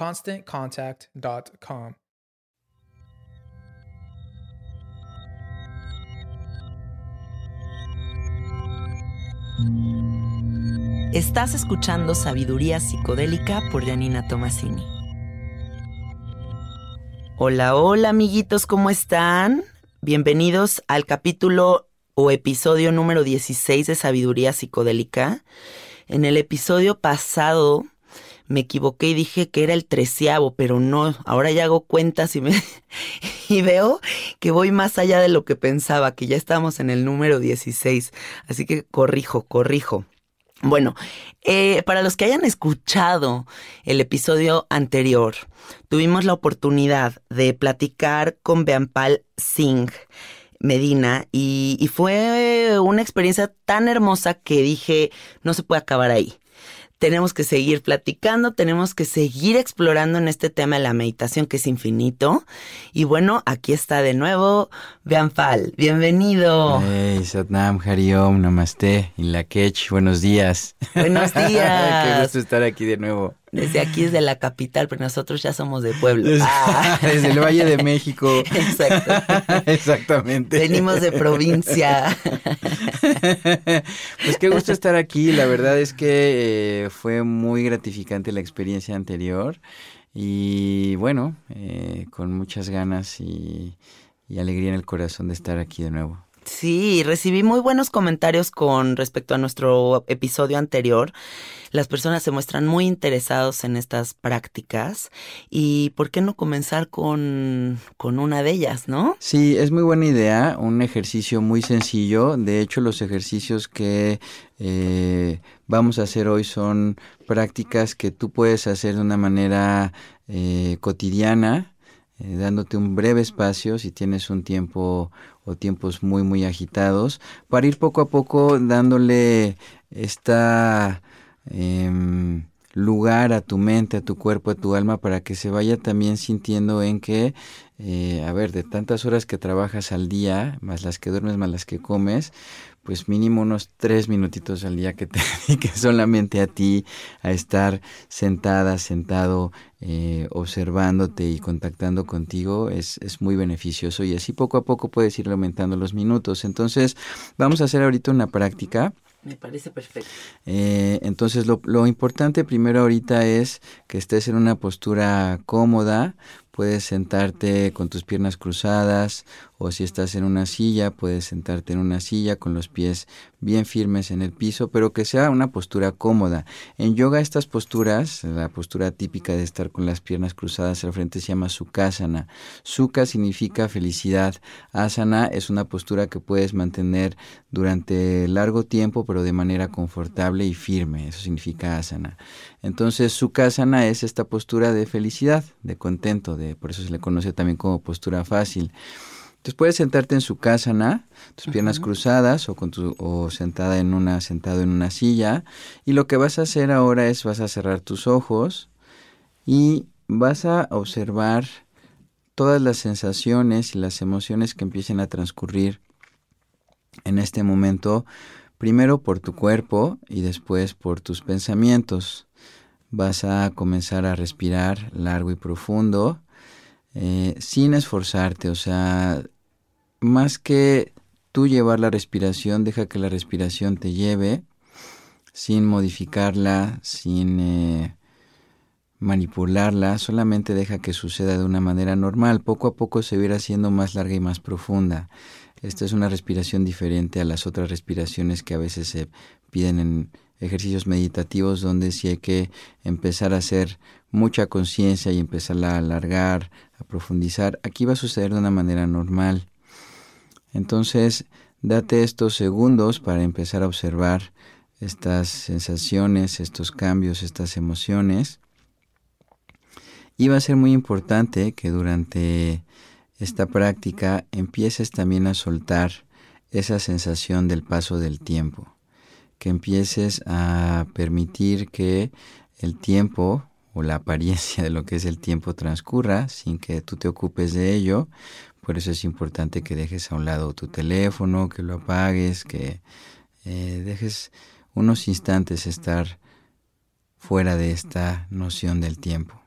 ConstantContact.com. Estás escuchando Sabiduría Psicodélica por Janina Tomasini. Hola, hola amiguitos, ¿cómo están? Bienvenidos al capítulo o episodio número 16 de Sabiduría Psicodélica. En el episodio pasado me equivoqué y dije que era el treceavo, pero no, ahora ya hago cuentas y, me, veo que voy más allá de lo que pensaba, que ya estamos en el número 16. Así que corrijo, corrijo. Bueno, eh, para los que hayan escuchado el episodio anterior, tuvimos la oportunidad de platicar con Beampal Singh. Medina y, fue una experiencia tan hermosa que dije, no se puede acabar ahí tenemos que seguir platicando, tenemos que seguir explorando en este tema de la meditación que es infinito. Y bueno, aquí está de nuevo Bianfal, bienvenido. Hey, Satnam, Hariom, Namaste, Inlakech, buenos días. Buenos días. Qué gusto estar aquí de nuevo. Desde aquí es de la capital, pero nosotros ya somos de pueblo. Desde, ah. desde el Valle de México. Exacto. Exactamente. Venimos de provincia. pues qué gusto estar aquí. La verdad es que eh, fue muy gratificante la experiencia anterior. Y bueno, eh, con muchas ganas y, y alegría en el corazón de estar aquí de nuevo. Sí, recibí muy buenos comentarios con respecto a nuestro episodio anterior. Las personas se muestran muy interesados en estas prácticas y ¿por qué no comenzar con, con una de ellas, no? Sí, es muy buena idea, un ejercicio muy sencillo. De hecho, los ejercicios que eh, vamos a hacer hoy son prácticas que tú puedes hacer de una manera eh, cotidiana eh, dándote un breve espacio si tienes un tiempo o tiempos muy muy agitados para ir poco a poco dándole esta em, lugar a tu mente, a tu cuerpo, a tu alma para que se vaya también sintiendo en que, eh, a ver, de tantas horas que trabajas al día, más las que duermes, más las que comes, pues mínimo unos tres minutitos al día que te dediques solamente a ti, a estar sentada, sentado, eh, observándote y contactando contigo, es, es muy beneficioso y así poco a poco puedes ir aumentando los minutos. Entonces, vamos a hacer ahorita una práctica. Me parece perfecto. Eh, entonces lo, lo, importante primero ahorita es que estés en una postura cómoda. puedes sentarte con tus piernas cruzadas o si estás en una silla, puedes sentarte en una silla con los pies bien firmes en el piso, pero que sea una postura cómoda. En yoga estas posturas, la postura típica de estar con las piernas cruzadas al frente se llama sukhasana. Sukha significa felicidad. Asana es una postura que puedes mantener durante largo tiempo, pero de manera confortable y firme. Eso significa asana. Entonces, sukhasana es esta postura de felicidad, de contento, de por eso se le conoce también como postura fácil. Entonces puedes sentarte en su casa, tus piernas cruzadas o, con tu, o sentada en una, sentado en una silla. Y lo que vas a hacer ahora es vas a cerrar tus ojos y vas a observar todas las sensaciones y las emociones que empiecen a transcurrir en este momento, primero por tu cuerpo y después por tus pensamientos. Vas a comenzar a respirar largo y profundo eh, sin esforzarte, o sea, más que tú llevar la respiración, deja que la respiración te lleve, sin modificarla, sin eh, manipularla, solamente deja que suceda de una manera normal, poco a poco se irá haciendo más larga y más profunda. Esta es una respiración diferente a las otras respiraciones que a veces se piden en ejercicios meditativos donde sí hay que empezar a hacer mucha conciencia y empezarla a alargar, a profundizar. Aquí va a suceder de una manera normal. Entonces, date estos segundos para empezar a observar estas sensaciones, estos cambios, estas emociones. Y va a ser muy importante que durante esta práctica empieces también a soltar esa sensación del paso del tiempo, que empieces a permitir que el tiempo o la apariencia de lo que es el tiempo transcurra sin que tú te ocupes de ello. Por eso es importante que dejes a un lado tu teléfono, que lo apagues, que eh, dejes unos instantes estar fuera de esta noción del tiempo.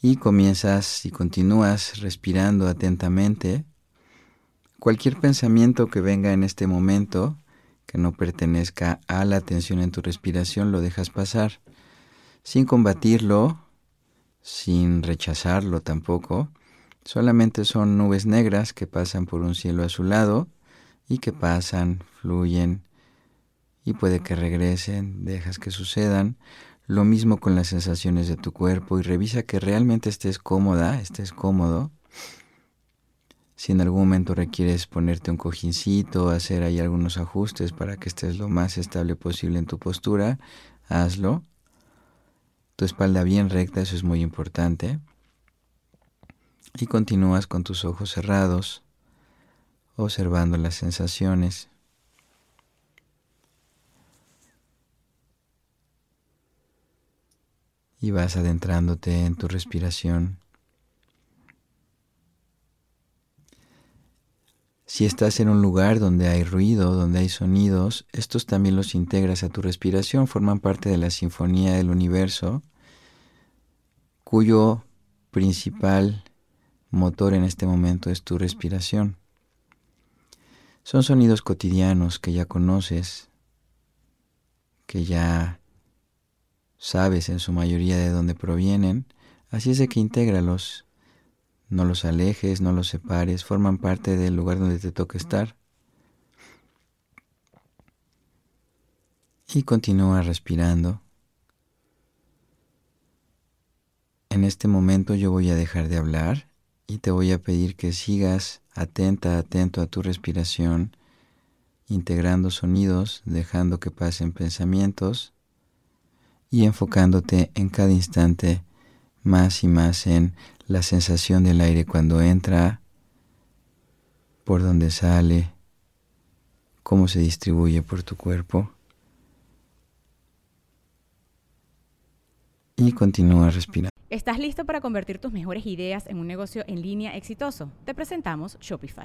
Y comienzas y continúas respirando atentamente. Cualquier pensamiento que venga en este momento, que no pertenezca a la atención en tu respiración, lo dejas pasar sin combatirlo, sin rechazarlo tampoco. Solamente son nubes negras que pasan por un cielo azulado y que pasan, fluyen y puede que regresen, dejas que sucedan. Lo mismo con las sensaciones de tu cuerpo y revisa que realmente estés cómoda, estés cómodo. Si en algún momento requieres ponerte un cojincito, hacer ahí algunos ajustes para que estés lo más estable posible en tu postura, hazlo tu espalda bien recta, eso es muy importante. Y continúas con tus ojos cerrados, observando las sensaciones. Y vas adentrándote en tu respiración. Si estás en un lugar donde hay ruido, donde hay sonidos, estos también los integras a tu respiración, forman parte de la sinfonía del universo, cuyo principal motor en este momento es tu respiración. Son sonidos cotidianos que ya conoces, que ya sabes en su mayoría de dónde provienen, así es de que intégralos no los alejes, no los separes, forman parte del lugar donde te toca estar. Y continúa respirando. En este momento yo voy a dejar de hablar y te voy a pedir que sigas atenta, atento a tu respiración, integrando sonidos, dejando que pasen pensamientos y enfocándote en cada instante más y más en la sensación del aire cuando entra, por donde sale, cómo se distribuye por tu cuerpo. Y continúa respirando. ¿Estás listo para convertir tus mejores ideas en un negocio en línea exitoso? Te presentamos Shopify.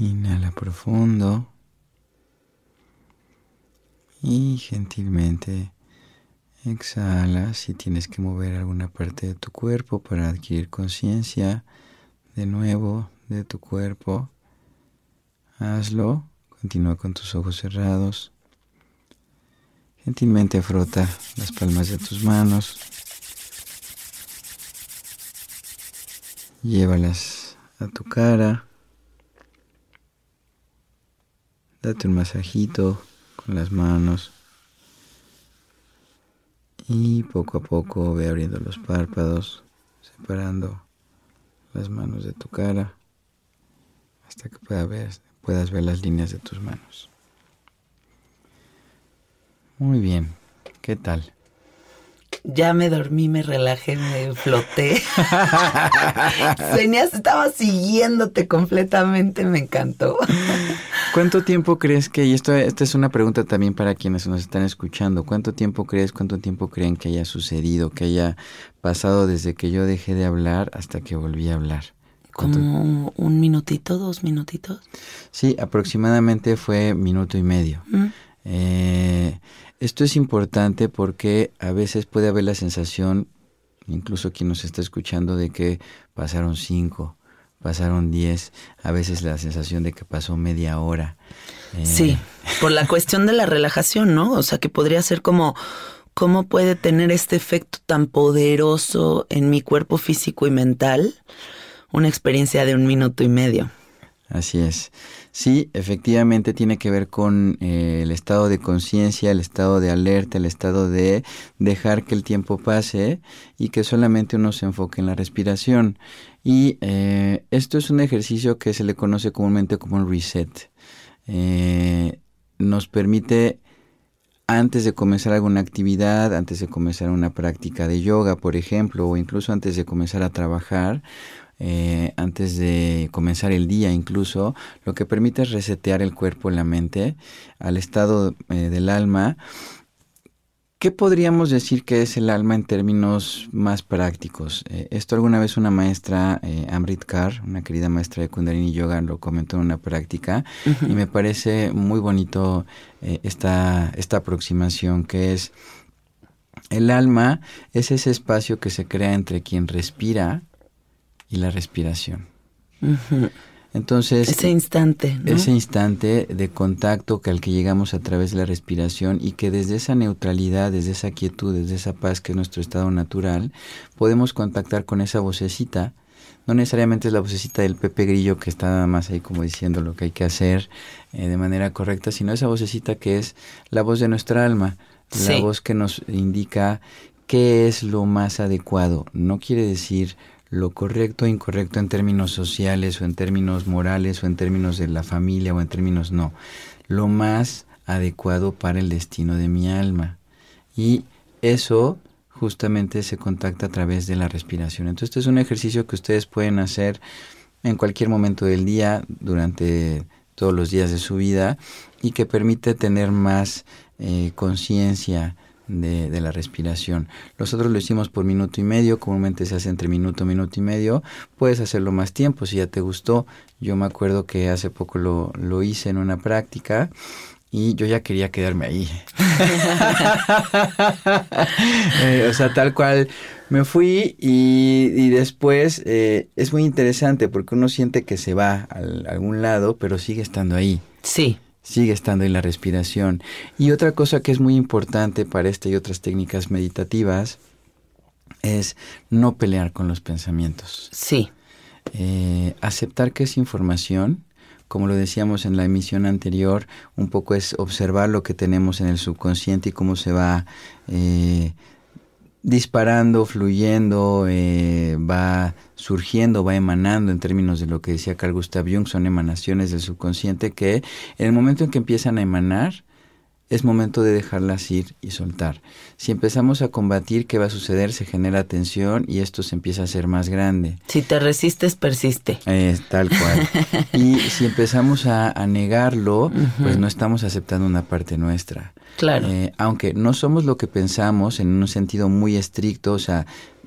Inhala profundo y gentilmente exhala si tienes que mover alguna parte de tu cuerpo para adquirir conciencia de nuevo de tu cuerpo. Hazlo. Continúa con tus ojos cerrados. Gentilmente frota las palmas de tus manos. Llévalas a tu cara. Date un masajito con las manos. Y poco a poco ve abriendo los párpados, separando las manos de tu cara hasta que pueda ver, puedas ver las líneas de tus manos. Muy bien, ¿qué tal? Ya me dormí, me relajé, me floté. Señas, estaba siguiéndote completamente, me encantó. ¿Cuánto tiempo crees que, y esto, esta es una pregunta también para quienes nos están escuchando, ¿cuánto tiempo crees, cuánto tiempo creen que haya sucedido, que haya pasado desde que yo dejé de hablar hasta que volví a hablar? ¿Como un minutito, dos minutitos? Sí, aproximadamente fue minuto y medio. Mm. Eh, esto es importante porque a veces puede haber la sensación, incluso quien nos está escuchando, de que pasaron cinco, pasaron diez, a veces la sensación de que pasó media hora. Eh, sí, por la cuestión de la relajación, ¿no? O sea, que podría ser como, ¿cómo puede tener este efecto tan poderoso en mi cuerpo físico y mental? Una experiencia de un minuto y medio. Así es. Sí, efectivamente tiene que ver con eh, el estado de conciencia, el estado de alerta, el estado de dejar que el tiempo pase y que solamente uno se enfoque en la respiración. Y eh, esto es un ejercicio que se le conoce comúnmente como un reset. Eh, nos permite antes de comenzar alguna actividad, antes de comenzar una práctica de yoga, por ejemplo, o incluso antes de comenzar a trabajar, eh, antes de comenzar el día incluso, lo que permite es resetear el cuerpo y la mente al estado eh, del alma. ¿Qué podríamos decir que es el alma en términos más prácticos? Eh, esto alguna vez una maestra, Amrit Kar, una querida maestra de Kundalini Yoga, lo comentó en una práctica y me parece muy bonito esta, esta aproximación que es el alma es ese espacio que se crea entre quien respira y la respiración. Entonces, ese instante, ¿no? ese instante de contacto que al que llegamos a través de la respiración y que desde esa neutralidad, desde esa quietud, desde esa paz que es nuestro estado natural, podemos contactar con esa vocecita. No necesariamente es la vocecita del Pepe Grillo que está nada más ahí como diciendo lo que hay que hacer eh, de manera correcta, sino esa vocecita que es la voz de nuestra alma, la voz que nos indica qué es lo más adecuado. No quiere decir lo correcto o incorrecto en términos sociales o en términos morales o en términos de la familia o en términos no. Lo más adecuado para el destino de mi alma. Y eso justamente se contacta a través de la respiración. Entonces este es un ejercicio que ustedes pueden hacer en cualquier momento del día, durante todos los días de su vida, y que permite tener más eh, conciencia de, la respiración. Nosotros lo hicimos por minuto y medio, comúnmente se hace entre minuto, minuto y medio. Puedes hacerlo más tiempo si ya te gustó. Yo me acuerdo que hace poco lo, lo hice en una práctica y yo ya quería quedarme ahí. Eh, o sea, tal cual me fui y, después eh, es muy interesante porque uno siente que se va a algún lado, pero sigue estando ahí. Sí sigue estando en la respiración. Y otra cosa que es muy importante para esta y otras técnicas meditativas es no pelear con los pensamientos. Sí. Eh, aceptar que es información, como lo decíamos en la emisión anterior, un poco es observar lo que tenemos en el subconsciente y cómo se va eh, disparando, fluyendo, eh, va surgiendo, va emanando en términos de lo que decía Carl Gustav Jung, son emanaciones del subconsciente que en el momento en que empiezan a emanar, es momento de dejarlas ir y soltar. Si empezamos a combatir, ¿qué va a suceder? Se genera tensión y esto se empieza a hacer más grande. Si te resistes, persiste. Es tal cual. y si empezamos a, negarlo, pues no estamos aceptando una parte nuestra. Claro. Eh, aunque no somos lo que pensamos en un sentido muy estricto, o sea,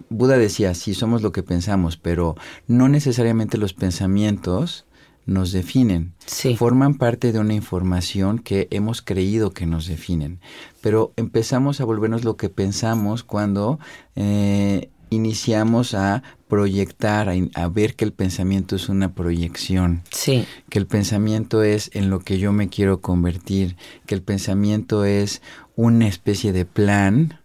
Buda decía, sí somos lo que pensamos, pero no necesariamente los pensamientos nos definen. Sí. Forman parte de una información que hemos creído que nos definen. Pero empezamos a volvernos lo que pensamos cuando eh, iniciamos a proyectar, a, ver que el pensamiento es una proyección. Sí. Que el pensamiento es en lo que yo me quiero convertir, que el pensamiento es una especie de plan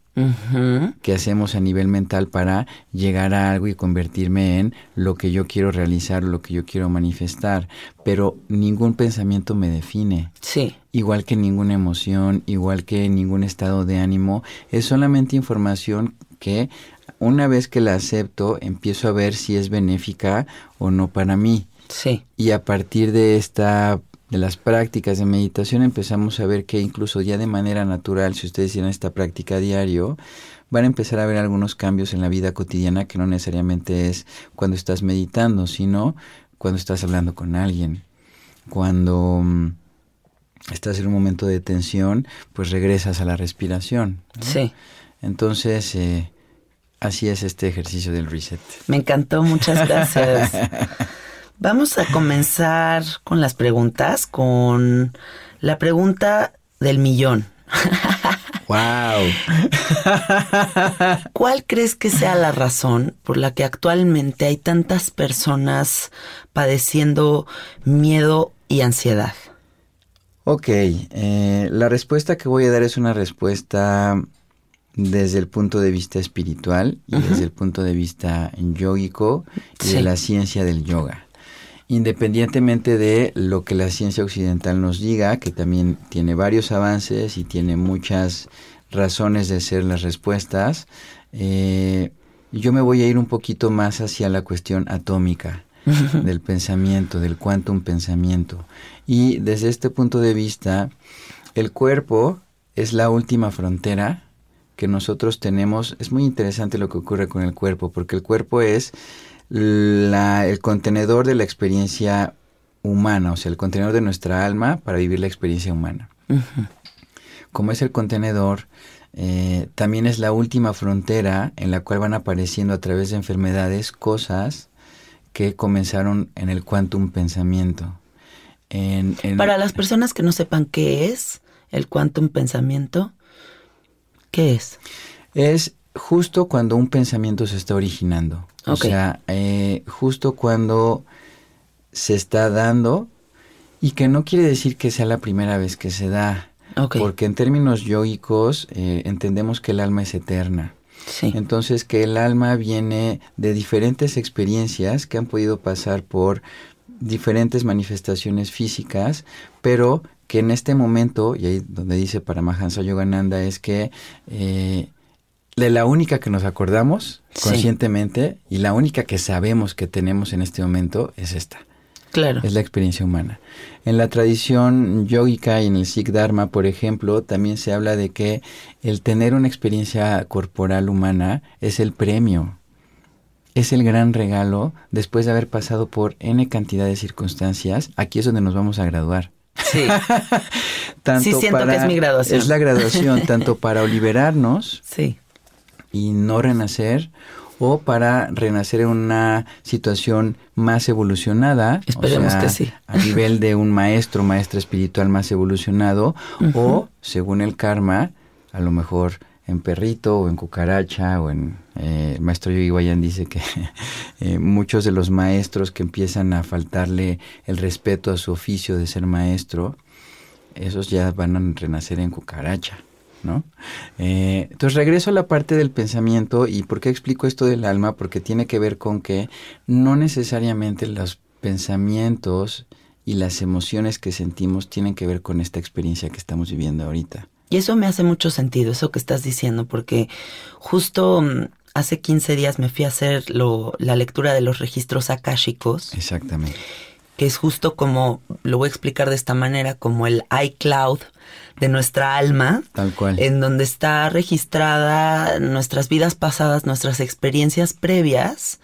que hacemos a nivel mental para llegar a algo y convertirme en lo que yo quiero realizar, lo que yo quiero manifestar. Pero ningún pensamiento me define. Sí. Igual que ninguna emoción, igual que ningún estado de ánimo, es solamente información que una vez que la acepto, empiezo a ver si es benéfica o no para mí. Sí. Y a partir de esta de las prácticas de meditación empezamos a ver que incluso ya de manera natural, si ustedes hicieran esta práctica diario, van a empezar a ver algunos cambios en la vida cotidiana que no necesariamente es cuando estás meditando, sino cuando estás hablando con alguien, cuando mm, estás en un momento de tensión, pues regresas a la respiración. Sí. Entonces, eh, así es este ejercicio del reset. Me encantó, muchas gracias. Vamos a comenzar con las preguntas, con la pregunta del millón. ¡Wow! ¿Cuál crees que sea la razón por la que actualmente hay tantas personas padeciendo miedo y ansiedad? Ok, eh, la respuesta que voy a dar es una respuesta desde el punto de vista espiritual y desde el punto de vista yógico y de la ciencia del yoga. Independientemente de lo que la ciencia occidental nos diga, que también tiene varios avances y tiene muchas razones de ser las respuestas, eh, yo me voy a ir un poquito más hacia la cuestión atómica del pensamiento, del quantum pensamiento. Y desde este punto de vista, el cuerpo es la última frontera que nosotros tenemos. Es muy interesante lo que ocurre con el cuerpo, porque el cuerpo es el contenedor de la experiencia humana, o sea, el contenedor de nuestra alma para vivir la experiencia humana. Como es el contenedor, eh, también es la última frontera en la cual van apareciendo a través de enfermedades cosas que comenzaron en el quantum pensamiento. Para las personas que no sepan qué es el quantum pensamiento, ¿qué es? Es justo cuando un pensamiento se está originando. O sea, eh, justo cuando se está dando y que no quiere decir que sea la primera vez que se da. Porque en términos yógicos eh, entendemos que el alma es eterna. Entonces que el alma viene de diferentes experiencias que han podido pasar por diferentes manifestaciones físicas, pero que en este momento, y ahí donde dice Paramahansa Yogananda, es que eh, de la única que nos acordamos conscientemente y la única que sabemos que tenemos en este momento es esta. Claro. Es la experiencia humana. En la tradición yogica y en el Sikh Dharma, por ejemplo, también se habla de que el tener una experiencia corporal humana es el premio. Es el gran regalo después de haber pasado por N cantidad de circunstancias. Aquí es donde nos vamos a graduar. Sí. sí siento que es mi graduación. Es la graduación, tanto para liberarnos sí. y no renacer, o para renacer en una situación más evolucionada. Esperemos que sí. A nivel de un maestro, maestra espiritual más evolucionado, o según el karma, a lo mejor en perrito o en cucaracha o en eh, el maestro Yogi dice que eh, muchos de los maestros que empiezan a faltarle el respeto a su oficio de ser maestro, esos ya van a renacer en cucaracha. ¿no? Eh, entonces regreso a la parte del pensamiento y ¿por qué explico esto del alma? Porque tiene que ver con que no necesariamente los pensamientos y las emociones que sentimos tienen que ver con esta experiencia que estamos viviendo ahorita. Y eso me hace mucho sentido, eso que estás diciendo, porque justo mm, hace 15 días me fui a hacer lo, la lectura de los registros akáshicos. Exactamente. Que es justo como, lo voy a explicar de esta manera, como el iCloud de nuestra alma. Tal cual. En donde está registrada nuestras vidas pasadas, nuestras experiencias previas.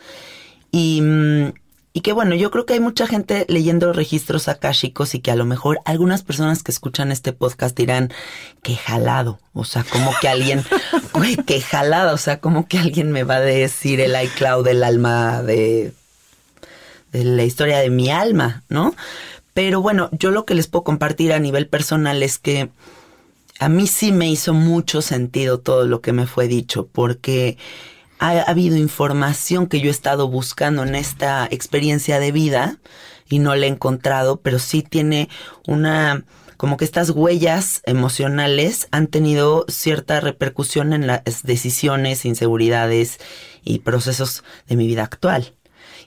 Y, mm, y que bueno, yo creo que hay mucha gente leyendo registros akáshicos y que a lo mejor algunas personas que escuchan este podcast dirán, que jalado. O sea, como que alguien, güey, que jalada. O sea, como que alguien me va a decir el iCloud del alma de, de la historia de mi alma, ¿no? Pero bueno, yo lo que les puedo compartir a nivel personal es que a mí sí me hizo mucho sentido todo lo que me fue dicho, porque ha, habido información que yo he estado buscando en esta experiencia de vida y no la he encontrado, pero sí tiene una como que estas huellas emocionales han tenido cierta repercusión en las decisiones, inseguridades y procesos de mi vida actual.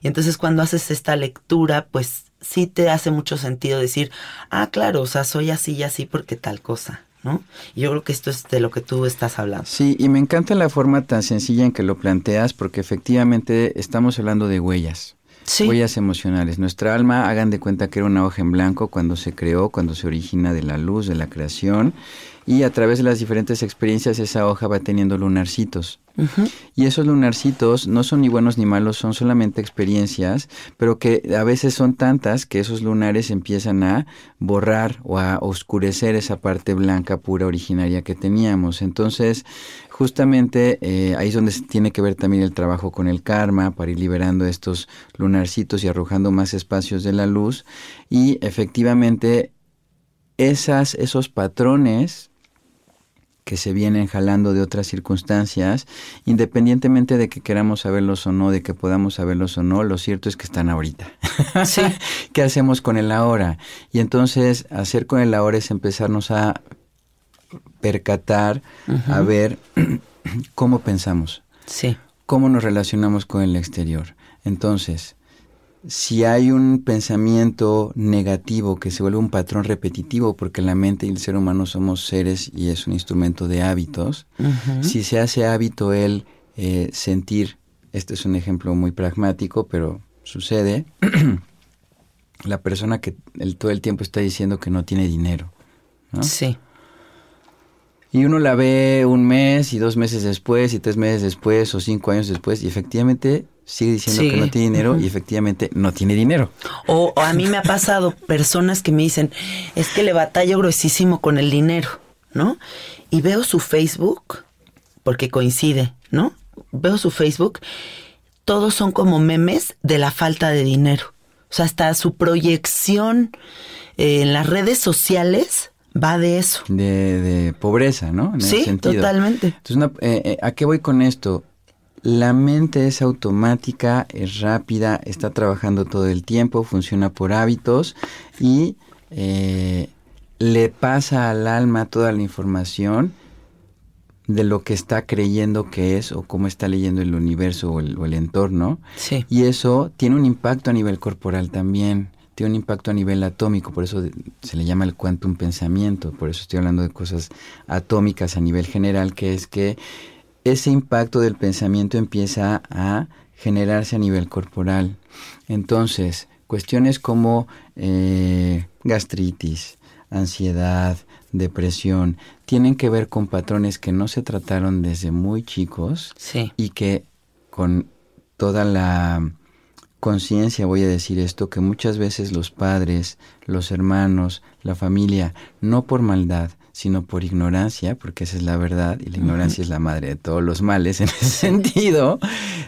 Y entonces cuando haces esta lectura, pues sí te hace mucho sentido decir, ah, claro, o sea, soy así y así porque tal cosa. ¿No? Y yo creo que esto es de lo que tú estás hablando. Sí, y me encanta la forma tan sencilla en que lo planteas, porque efectivamente estamos hablando de huellas. Sí. Huellas emocionales. Nuestra alma, hagan de cuenta que era una hoja en blanco cuando se creó, cuando se origina de la luz, de la creación, y a través de las diferentes experiencias esa hoja va teniendo lunarcitos. Y esos lunarcitos no son ni buenos ni malos, son solamente experiencias, pero que a veces son tantas que esos lunares empiezan a borrar o a oscurecer esa parte blanca pura originaria que teníamos. Entonces, justamente eh, ahí es donde se tiene que ver también el trabajo con el karma para ir liberando estos lunarcitos y arrojando más espacios de la luz. Y efectivamente, esas, esos patrones que se vienen jalando de otras circunstancias, independientemente de que queramos saberlos o no, de que podamos saberlos o no, lo cierto es que están ahorita. Sí. ¿Qué hacemos con el ahora? Y entonces hacer con el ahora es empezarnos a percatar, a ver cómo pensamos. Sí. Cómo nos relacionamos con el exterior. Entonces, si hay un pensamiento negativo que se vuelve un patrón repetitivo, porque la mente y el ser humano somos seres y es un instrumento de hábitos, si se hace hábito el eh, sentir, este es un ejemplo muy pragmático, pero sucede, la persona que todo el tiempo está diciendo que no tiene dinero. Sí. Y uno la ve un mes y dos meses después y tres meses después o cinco años después y efectivamente sigue diciendo que no tiene dinero y efectivamente no tiene dinero. O, a mí me ha pasado personas que me dicen, es que le batallo gruesísimo con el dinero, ¿no? Y veo su Facebook, porque coincide, ¿no? Veo su Facebook, todos son como memes de la falta de dinero. O sea, hasta su proyección eh, en las redes sociales va de eso. De, pobreza, ¿no? sí, totalmente. Entonces, eh, eh, ¿a qué voy con esto? La mente es automática, es rápida, está trabajando todo el tiempo, funciona por hábitos y eh, le pasa al alma toda la información de lo que está creyendo que es o cómo está leyendo el universo o el, entorno. Sí. Y eso tiene un impacto a nivel corporal también, tiene un impacto a nivel atómico, por eso se le llama el quantum pensamiento, por eso estoy hablando de cosas atómicas a nivel general, que es que ese impacto del pensamiento empieza a generarse a nivel corporal. Entonces, cuestiones como eh, gastritis, ansiedad, depresión, tienen que ver con patrones que no se trataron desde muy chicos y que con toda la conciencia voy a decir esto, que muchas veces los padres, los hermanos, la familia, no por maldad, sino por ignorancia, porque esa es la verdad, y la ignorancia es la madre de todos los males en ese sentido.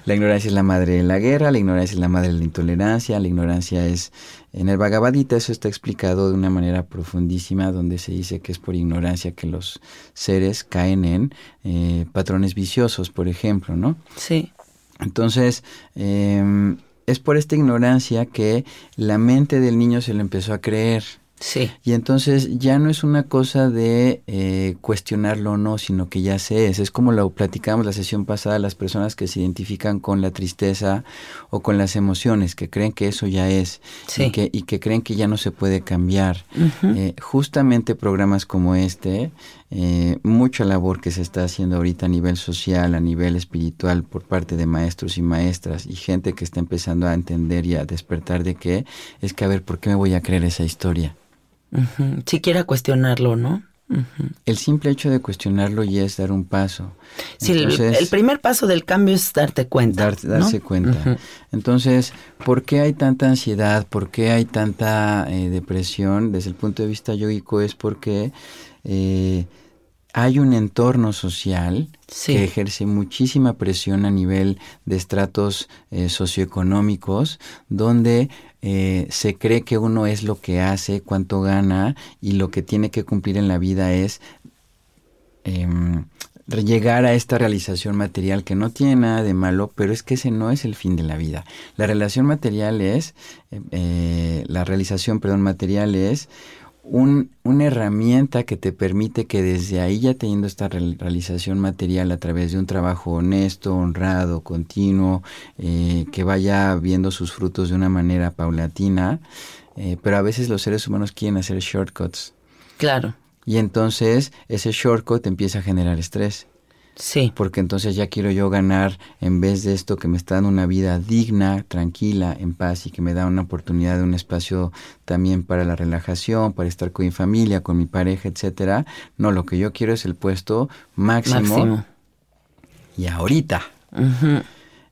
La ignorancia es la madre de la guerra, la ignorancia es la madre de la intolerancia, la ignorancia es... En el Bhagavad Gita eso está explicado de una manera profundísima, donde se dice que es por ignorancia que los seres caen en eh, patrones viciosos, por ejemplo, ¿no? Sí. Entonces, eh, es por esta ignorancia que la mente del niño se le empezó a creer. Sí. Y entonces ya no es una cosa de eh, cuestionarlo o no, sino que ya se es. Es como lo platicamos la sesión pasada, las personas que se identifican con la tristeza o con las emociones, que creen que eso ya es sí. y, que, y que creen que ya no se puede cambiar. eh, justamente programas como este, eh, mucha labor que se está haciendo ahorita a nivel social, a nivel espiritual, por parte de maestros y maestras y gente que está empezando a entender y a despertar de que es que a ver, ¿por qué me voy a creer esa historia? Uh Siquiera cuestionarlo, ¿no? Uh -huh. El simple hecho de cuestionarlo ya es dar un paso. Sí, Entonces, el, el, primer paso del cambio es darte cuenta. Dar, darse ¿no? cuenta. Uh -huh. Entonces, ¿por qué hay tanta ansiedad? ¿Por qué hay tanta eh, depresión? Desde el punto de vista yoico es porque eh, hay un entorno social sí. que ejerce muchísima presión a nivel de estratos eh, socioeconómicos, donde eh, se cree que uno es lo que hace, cuánto gana y lo que tiene que cumplir en la vida es eh, llegar a esta realización material que no tiene nada de malo, pero es que ese no es el fin de la vida. La relación material es, eh, la realización, perdón, material es un, una herramienta que te permite que desde ahí ya teniendo esta realización material a través de un trabajo honesto, honrado, continuo, eh, que vaya viendo sus frutos de una manera paulatina, eh, pero a veces los seres humanos quieren hacer shortcuts. Claro. Y entonces ese shortcut empieza a generar estrés. Sí. Porque entonces ya quiero yo ganar, en vez de esto que me está dando una vida digna, tranquila, en paz y que me da una oportunidad de un espacio también para la relajación, para estar con mi familia, con mi pareja, etcétera. No, lo que yo quiero es el puesto máximo. máximo. Y ahorita. Uh -huh.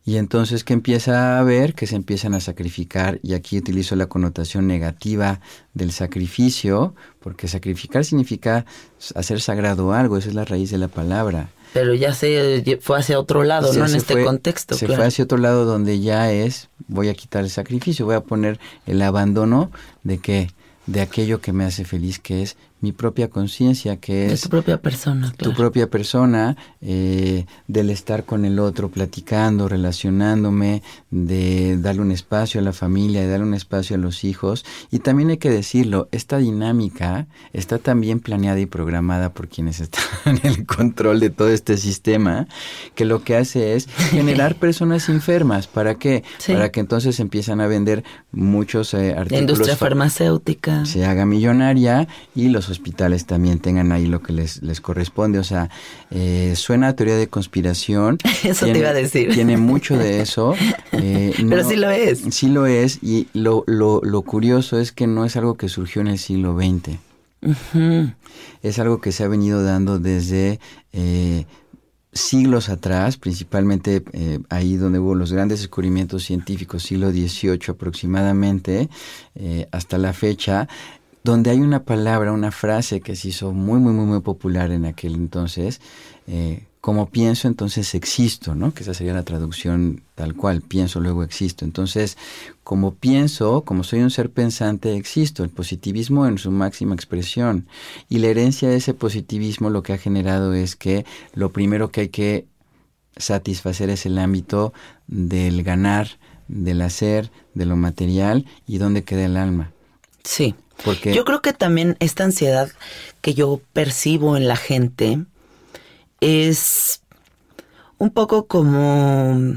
Y entonces que empieza a ver que se empiezan a sacrificar, y aquí utilizo la connotación negativa del sacrificio, porque sacrificar significa hacer sagrado algo, esa es la raíz de la palabra. Pero ya se fue hacia otro lado, se, ¿no? En este fue, contexto. Se claro. fue hacia otro lado donde ya es, voy a quitar el sacrificio, voy a poner el abandono de qué? De aquello que me hace feliz, que es mi propia conciencia, que es... De tu propia persona, claro. Tu propia persona, eh, del estar con el otro, platicando, relacionándome, de darle un espacio a la familia, de darle un espacio a los hijos. Y también hay que decirlo, esta dinámica está también planeada y programada por quienes están en el control de todo este sistema, que lo que hace es generar personas enfermas. ¿Para qué? Sí. Para que entonces empiezan a vender muchos eh, artículos. La industria farmacéutica. Se haga millonaria y los hospitales también tengan ahí lo que les, les corresponde. O sea, eh, suena a teoría de conspiración. Eso tiene, te iba a decir. Tiene mucho de eso. Eh, Pero sí lo es. Sí lo es. Y lo, lo, lo, curioso es que no es algo que surgió en el siglo XX. Uh -huh. Es algo que se ha venido dando desde eh, siglos atrás, principalmente eh, ahí donde hubo los grandes descubrimientos científicos, siglo XVIII aproximadamente, eh, hasta la fecha, donde hay una palabra, una frase que se hizo muy, muy, muy, muy popular en aquel entonces, eh, como pienso, entonces existo, ¿no? Que esa sería la traducción tal cual, pienso, luego existo. Entonces, como pienso, como soy un ser pensante, existo. El positivismo en su máxima expresión. Y la herencia de ese positivismo lo que ha generado es que lo primero que hay que satisfacer es el ámbito del ganar, del hacer, de lo material y dónde queda el alma. Sí. Porque yo creo que también esta ansiedad que yo percibo en la gente es un poco como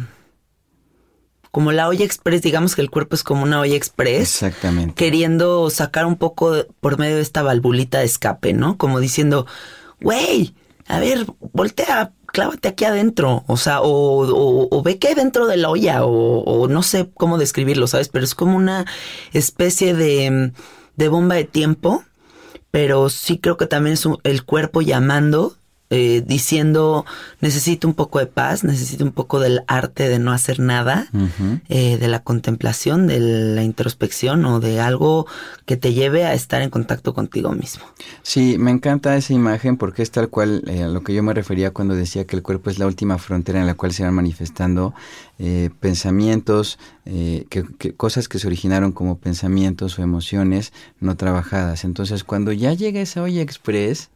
como la olla express, digamos que el cuerpo es como una olla express. Exactamente. Queriendo sacar un poco por medio de esta valvulita de escape, ¿no? Como diciendo, güey, a ver, voltea, clávate aquí adentro. O sea, o, ve que hay dentro de la olla, o, no sé cómo describirlo, ¿sabes? Pero es como una especie de, de bomba de tiempo. Pero sí creo que también es el cuerpo llamando eh, diciendo necesito un poco de paz, necesito un poco del arte de no hacer nada, eh, de la contemplación, de la introspección o de algo que te lleve a estar en contacto contigo mismo. Sí, me encanta esa imagen porque es tal cual eh, a lo que yo me refería cuando decía que el cuerpo es la última frontera en la cual se van manifestando pensamientos, que, cosas que se originaron como pensamientos o emociones no trabajadas. Entonces, cuando ya llega esa olla express,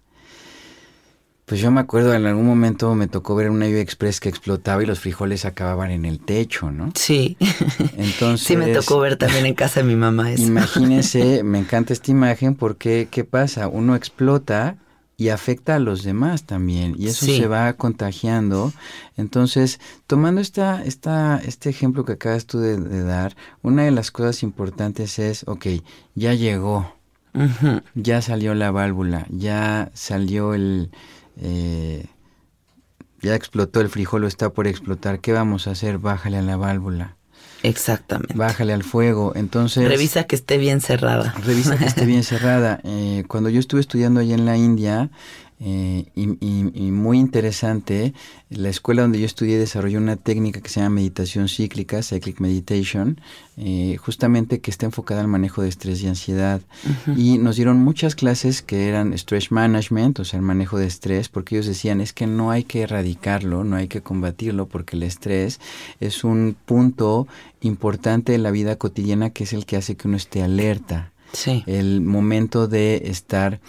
pues yo me acuerdo, en algún momento me tocó ver una lluvia express que explotaba y los frijoles acababan en el techo, ¿no? Sí. Entonces. sí, me tocó ver también en casa de mi mamá eso. Imagínense, me encanta esta imagen porque, ¿qué pasa? Uno explota y afecta a los demás también y eso se va contagiando. Entonces, tomando esta, esta, este ejemplo que acabas tú de, dar, una de las cosas importantes es, ok, ya llegó, ya salió la válvula, ya salió el eh, ya explotó el frijol o está por explotar, ¿qué vamos a hacer? Bájale a la válvula. Exactamente. Bájale al fuego. Entonces. Revisa que esté bien cerrada. Revisa que esté bien cerrada. Eh, cuando yo estuve estudiando allá en la India, eh, y, muy interesante, la escuela donde yo estudié desarrolló una técnica que se llama meditación cíclica, cyclic meditation, eh, justamente que está enfocada al manejo de estrés y ansiedad. Y nos dieron muchas clases que eran stress management, o sea, el manejo de estrés, porque ellos decían es que no hay que erradicarlo, no hay que combatirlo, porque el estrés es un punto importante en la vida cotidiana que es el que hace que uno esté alerta. Sí. El momento de estar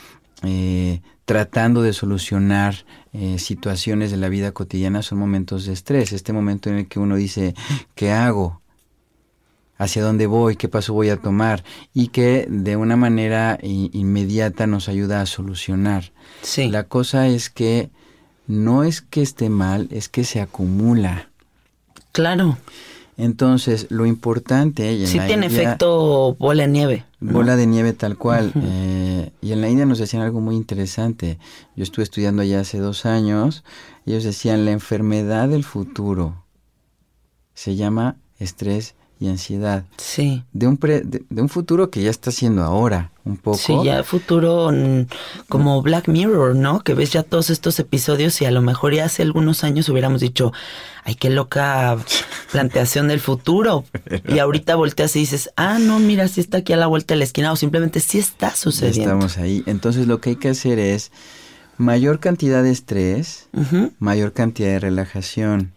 eh, tratando de solucionar eh, situaciones de la vida cotidiana son momentos de estrés. Este momento en el que uno dice, ¿qué hago? ¿Hacia dónde voy? ¿Qué paso voy a tomar? Y que de una manera inmediata nos ayuda a solucionar. Sí. La cosa es que no es que esté mal, es que se acumula. Claro. Entonces, lo importante... Y sí tiene efecto bola de nieve. Bola de nieve tal cual. Eh, y en la India nos decían algo muy interesante. Yo estuve estudiando allá hace dos años. ellos decían, la enfermedad del futuro se llama estrés y ansiedad. Sí. De un, de, un futuro que ya está siendo ahora, un poco. Sí, ya futuro mm, como Black Mirror, ¿no? Que ves ya todos estos episodios y a lo mejor ya hace algunos años hubiéramos dicho, ay, qué loca planteación del futuro. Y ahorita volteas y dices, ah, no, mira, sí está aquí a la vuelta de la esquina o simplemente sí está sucediendo. estamos ahí. Entonces lo que hay que hacer es mayor cantidad de estrés, mayor cantidad de relajación.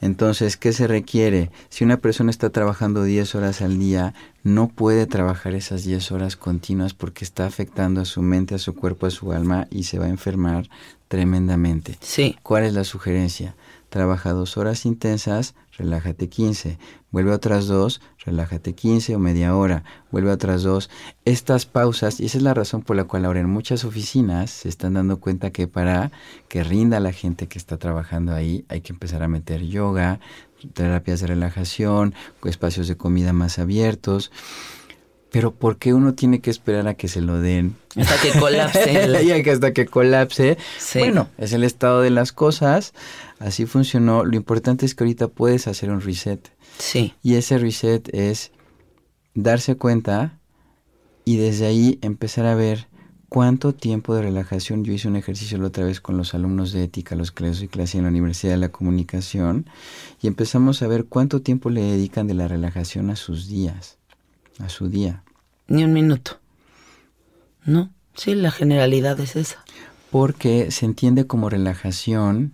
Entonces, ¿qué se requiere? Si una persona está trabajando 10 horas al día, no puede trabajar esas 10 horas continuas porque está afectando a su mente, a su cuerpo, a su alma y se va a enfermar tremendamente. Sí. ¿Cuál es la sugerencia? Trabaja dos horas intensas, relájate 15. Vuelve a otras dos, relájate 15 o media hora. Vuelve a otras dos. Estas pausas, y esa es la razón por la cual ahora en muchas oficinas se están dando cuenta que para que rinda la gente que está trabajando ahí, hay que empezar a meter yoga, terapias de relajación, espacios de comida más abiertos. Pero ¿por qué uno tiene que esperar a que se lo den? Hasta que colapse. hasta que colapse. Bueno, es el estado de las cosas. Así funcionó. Lo importante es que ahorita puedes hacer un reset. Sí. Y ese reset es darse cuenta y desde ahí empezar a ver cuánto tiempo de relajación. Yo hice un ejercicio la otra vez con los alumnos de ética, los que les doy clase en la Universidad de la Comunicación, y empezamos a ver cuánto tiempo le dedican de la relajación a sus días a su día. Ni un minuto. No, sí, la generalidad es esa. Porque se entiende como relajación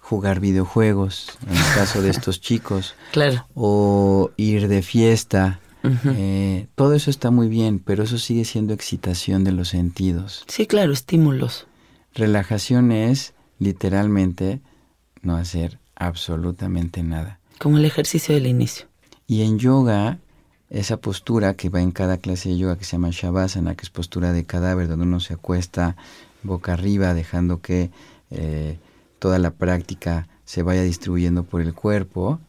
jugar videojuegos, en el caso de estos chicos. Claro. O ir de fiesta. Eh, todo eso está muy bien, pero eso sigue siendo excitación de los sentidos. Sí, claro, estímulos. Relajación es literalmente no hacer absolutamente nada. Como el ejercicio del inicio. Y en yoga, esa postura que va en cada clase de yoga que se llama Shavasana, que es postura de cadáver, donde uno se acuesta boca arriba, dejando que eh, toda la práctica se vaya distribuyendo por el cuerpo,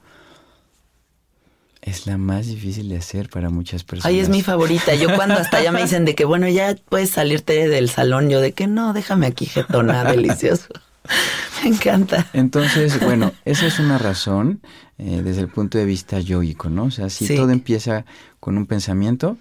es la más difícil de hacer para muchas personas. Ay, es mi favorita. Yo cuando hasta ya me dicen de que, bueno, ya puedes salirte del salón, yo de que no, déjame aquí jetona, delicioso. Me encanta. Entonces, bueno, esa es una razón eh, desde el punto de vista yoico, ¿no? O sea, si todo empieza con un pensamiento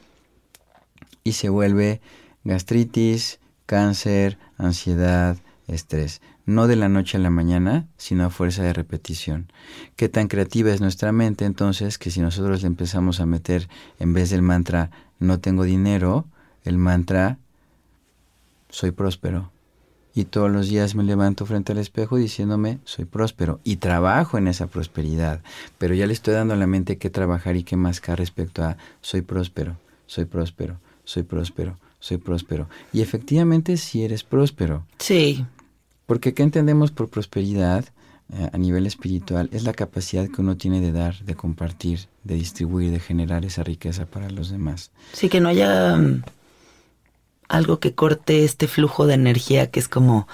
y se vuelve gastritis, cáncer, ansiedad, estrés. No de la noche a la mañana, sino a fuerza de repetición. Qué tan creativa es nuestra mente entonces que si nosotros le empezamos a meter en vez del mantra no tengo dinero, el mantra soy próspero. Y todos los días me levanto frente al espejo diciéndome soy próspero y trabajo en esa prosperidad. Pero ya le estoy dando a la mente qué trabajar y qué mascar respecto a soy próspero, soy próspero, soy próspero, soy próspero. Y efectivamente si eres próspero. Sí. Porque ¿qué entendemos por prosperidad eh, a nivel espiritual? Es la capacidad que uno tiene de dar, de compartir, de distribuir, de generar esa riqueza para los demás. Sí, que no haya mm, algo que corte este flujo de energía que es como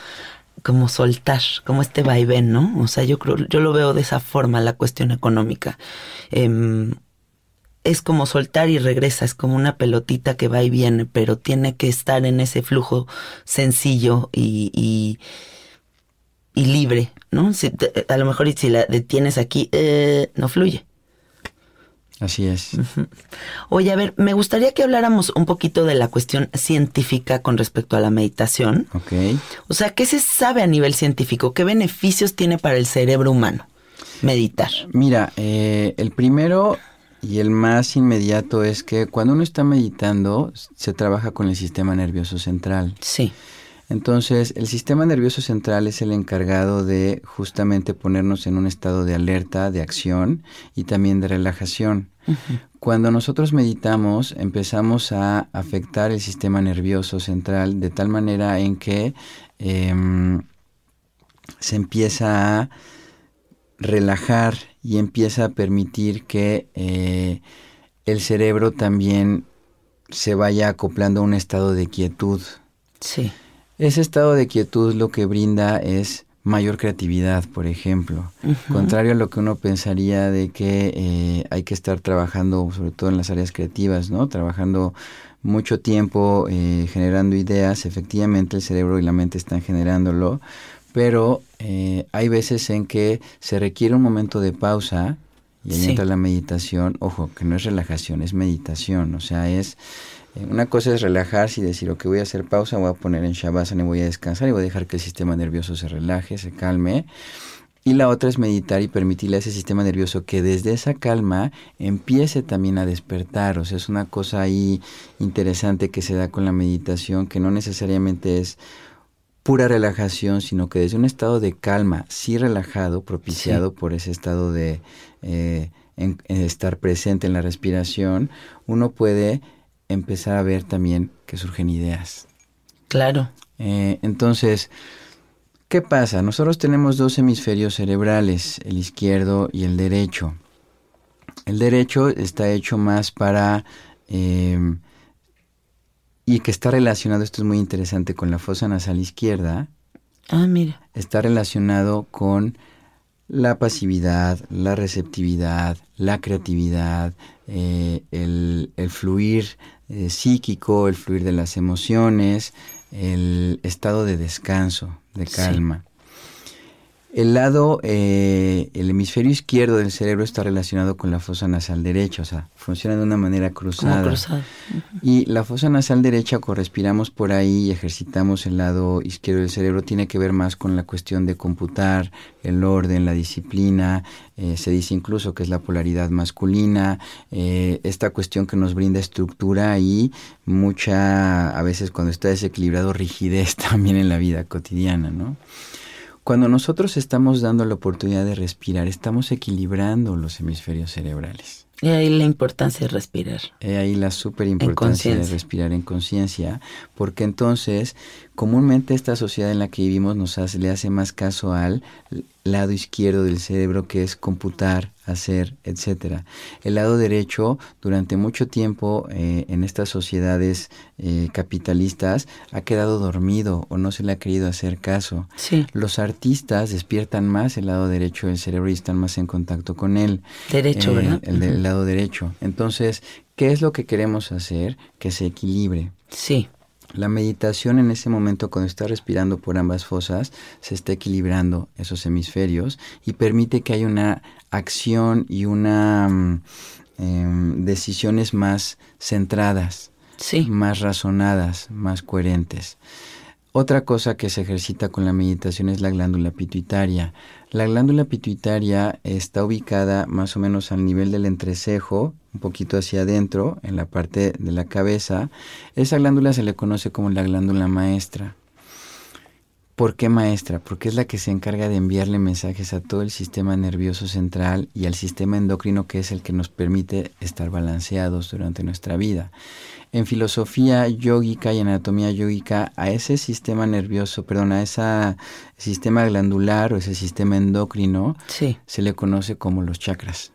como soltar, como este vaivén, ¿no? O sea, yo creo, yo lo veo de esa forma la cuestión económica. Em, es como soltar y regresa, es como una pelotita que va y viene, pero tiene que estar en ese flujo sencillo y, y, libre, ¿no? a lo mejor si la detienes aquí, eh, no fluye. Así es. Oye, a ver, me gustaría que habláramos un poquito de la cuestión científica con respecto a la meditación. Ok. O sea, ¿qué se sabe a nivel científico? ¿Qué beneficios tiene para el cerebro humano meditar? Mira, eh, el primero y el más inmediato es que cuando uno está meditando, se trabaja con el sistema nervioso central. Sí. Entonces, el sistema nervioso central es el encargado de justamente ponernos en un estado de alerta, de acción y también de relajación. Cuando nosotros meditamos, empezamos a afectar el sistema nervioso central de tal manera en que em, se empieza a relajar y empieza a permitir que eh, el cerebro también se vaya acoplando a un estado de quietud. Sí. Ese estado de quietud lo que brinda es mayor creatividad, por ejemplo. Contrario a lo que uno pensaría de que eh, hay que estar trabajando, sobre todo en las áreas creativas, ¿no? Trabajando mucho tiempo eh, generando ideas, efectivamente el cerebro y la mente están generándolo, pero eh, hay veces en que se requiere un momento de pausa y ahí entra la meditación. Ojo, que no es relajación, es meditación. O sea, es una cosa es relajarse y decir, ok, voy a hacer pausa, voy a poner en Shavasana y voy a descansar y voy a dejar que el sistema nervioso se relaje, se calme. Y la otra es meditar y permitirle a ese sistema nervioso que desde esa calma empiece también a despertar. O sea, es una cosa ahí interesante que se da con la meditación, que no necesariamente es pura relajación, sino que desde un estado de calma, sí relajado, propiciado por ese estado de eh, estar presente en la respiración, uno puede empezar a ver también que surgen ideas. Claro. Eh, entonces, ¿qué pasa? Nosotros tenemos dos hemisferios cerebrales, el izquierdo y el derecho. El derecho está hecho más para eh, y que está relacionado, esto es muy interesante, con la fosa nasal izquierda. Ah, mira. Está relacionado con la pasividad, la receptividad, la creatividad, eh, el, fluir eh, psíquico, el fluir de las emociones, el estado de descanso, de calma. El lado, eh, el hemisferio izquierdo del cerebro está relacionado con la fosa nasal derecha, o sea, funciona de una manera cruzada. Y la fosa nasal derecha, cuando respiramos por ahí y ejercitamos el lado izquierdo del cerebro, tiene que ver más con la cuestión de computar, el orden, la disciplina, eh, se dice incluso que es la polaridad masculina, eh, esta cuestión que nos brinda estructura y mucha, a veces cuando está desequilibrado, rigidez también en la vida cotidiana, ¿no? Cuando nosotros estamos dando la oportunidad de respirar, estamos equilibrando los hemisferios cerebrales. Y ahí la importancia de respirar. He ahí la súper importancia de respirar en conciencia, porque entonces comúnmente esta sociedad en la que vivimos nos hace, le hace más caso al lado izquierdo del cerebro que es computar, hacer, etcétera. El lado derecho, durante mucho tiempo eh, en estas sociedades eh, capitalistas, ha quedado dormido o no se le ha querido hacer caso. Sí. Los artistas despiertan más el lado derecho del cerebro y están más en contacto con él. Derecho, Eh, ¿verdad? El, del lado derecho. Entonces, ¿qué es lo que queremos hacer? Que se equilibre. Sí, La meditación en ese momento, cuando está respirando por ambas fosas, se está equilibrando esos hemisferios y permite que haya una acción y una mm, em, decisiones más centradas, sí. más razonadas, más coherentes. Otra cosa que se ejercita con la meditación es la glándula pituitaria. La glándula pituitaria está ubicada más o menos al nivel del entrecejo, un poquito hacia adentro, en la parte de la cabeza. Esa glándula se le conoce como la glándula maestra. ¿Por qué maestra? Porque es la que se encarga de enviarle mensajes a todo el sistema nervioso central y al sistema endocrino que es el que nos permite estar balanceados durante nuestra vida. En filosofía yógica y anatomía yógica, a ese sistema nervioso, perdón, a ese sistema glandular o ese sistema endocrino Sí, se le conoce como los chakras.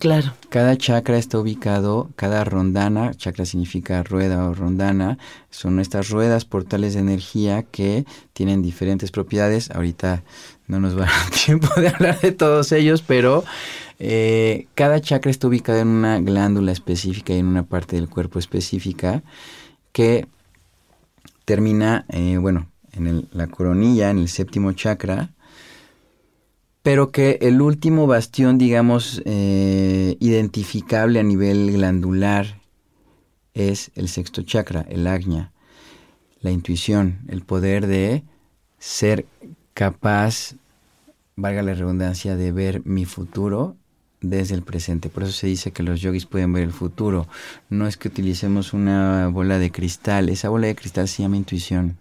Claro. Cada chakra está ubicado, cada rondana, chakra significa rueda o rondana, son estas ruedas portales de energía que tienen diferentes propiedades. Ahorita no nos va a dar tiempo de hablar de todos ellos, pero eh, cada chakra está ubicado en una glándula específica y en una parte del cuerpo específica que termina, eh, bueno, en el- la coronilla, en el séptimo chakra, pero que el último bastión, digamos, eh, identificable a nivel glandular es el sexto chakra, el agnya, la intuición, el poder de ser capaz, valga la redundancia, de ver mi futuro desde el presente. Por eso se dice que los yogis pueden ver el futuro. No es que utilicemos una bola de cristal, esa bola de cristal se llama intuición.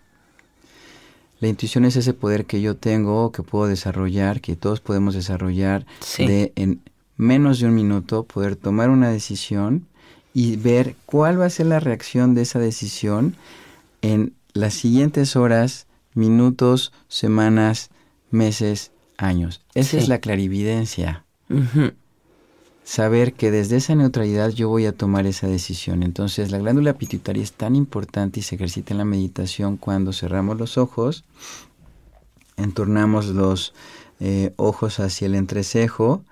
La intuición es ese poder que yo tengo, que puedo desarrollar, que todos podemos desarrollar, Sí. de en menos de un minuto poder tomar una decisión y ver cuál va a ser la reacción de esa decisión en las siguientes horas, minutos, semanas, meses, años. Esa Sí. es la clarividencia. Saber que desde esa neutralidad yo voy a tomar esa decisión. Entonces la glándula pituitaria es tan importante y se ejercita en la meditación cuando cerramos los ojos, entornamos los eh, ojos hacia el entrecejo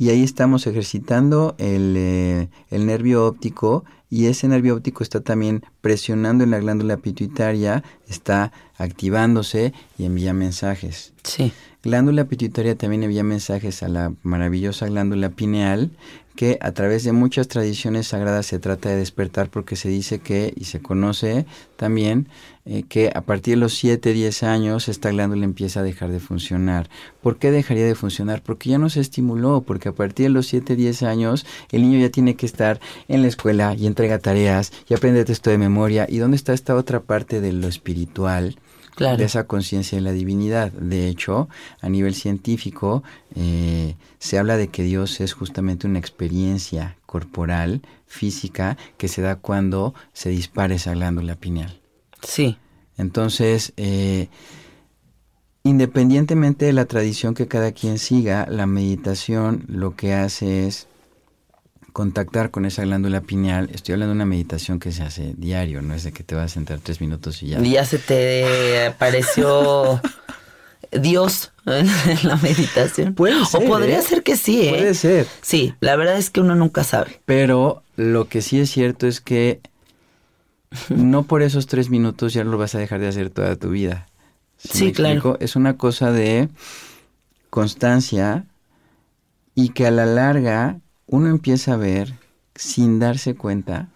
y ahí estamos ejercitando el, eh, el nervio óptico y ese nervio óptico está también presionando en la glándula pituitaria, está activándose y envía mensajes. Sí, Glándula pituitaria también envía mensajes a la maravillosa glándula pineal que a través de muchas tradiciones sagradas se trata de despertar porque se dice que, y se conoce también, eh, que a partir de los 7, 10 años esta glándula empieza a dejar de funcionar. ¿Por qué dejaría de funcionar? Porque ya no se estimuló, porque a partir de los 7, 10 años el niño ya tiene que estar en la escuela y entrega tareas y aprende texto de memoria. ¿Y dónde está esta otra parte de lo espiritual? Claro. de esa conciencia de la divinidad. De hecho, a nivel científico, eh, se habla de que Dios es justamente una experiencia corporal, física, que se da cuando se dispara esa glándula pineal. Sí, Entonces, eh, independientemente de la tradición que cada quien siga, la meditación lo que hace es contactar con esa glándula pineal. Estoy hablando de una meditación que se hace diario, no es de que te vas a sentar tres minutos y ya. ya se te apareció Dios en la meditación. Puede ser, O podría ¿eh? ser que sí, ¿eh? Puede ser. Sí, la verdad es que uno nunca sabe. Pero lo que sí es cierto es que no por esos tres minutos ya lo vas a dejar de hacer toda tu vida. Sí, claro. Es una cosa de constancia y que a la larga uno empieza a ver, sin darse cuenta,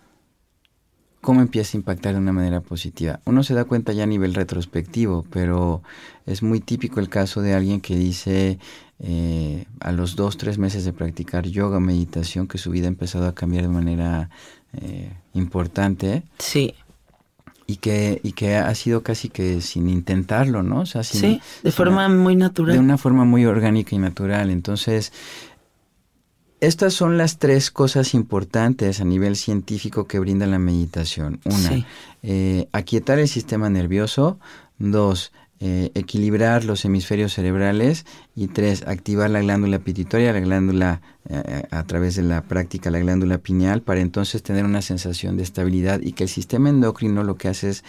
cómo empieza a impactar de una manera positiva. Uno se da cuenta ya a nivel retrospectivo, pero es muy típico el caso de alguien que dice eh, a los dos, tres meses de practicar yoga, meditación, que su vida ha empezado a cambiar de manera eh, importante Sí, y que, y que ha sido casi que sin intentarlo, ¿no? O sea, sin- sí, de forma muy natural. de una forma muy orgánica y natural. Entonces, estas son las tres cosas importantes a nivel científico que brinda la meditación. Una, Sí. eh, aquietar el sistema nervioso. Dos, eh, equilibrar los hemisferios cerebrales. Y tres, activar la glándula pituitaria, la glándula eh, a través de la práctica, la glándula pineal, para entonces tener una sensación de estabilidad y que el sistema endocrino lo que hace es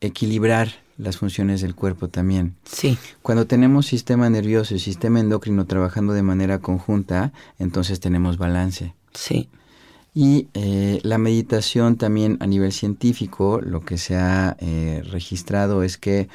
equilibrar las funciones del cuerpo también. Sí, Cuando tenemos sistema nervioso y sistema endocrino trabajando de manera conjunta, entonces tenemos balance. sí, Y eh, la meditación también a nivel científico, lo que se ha eh, registrado es que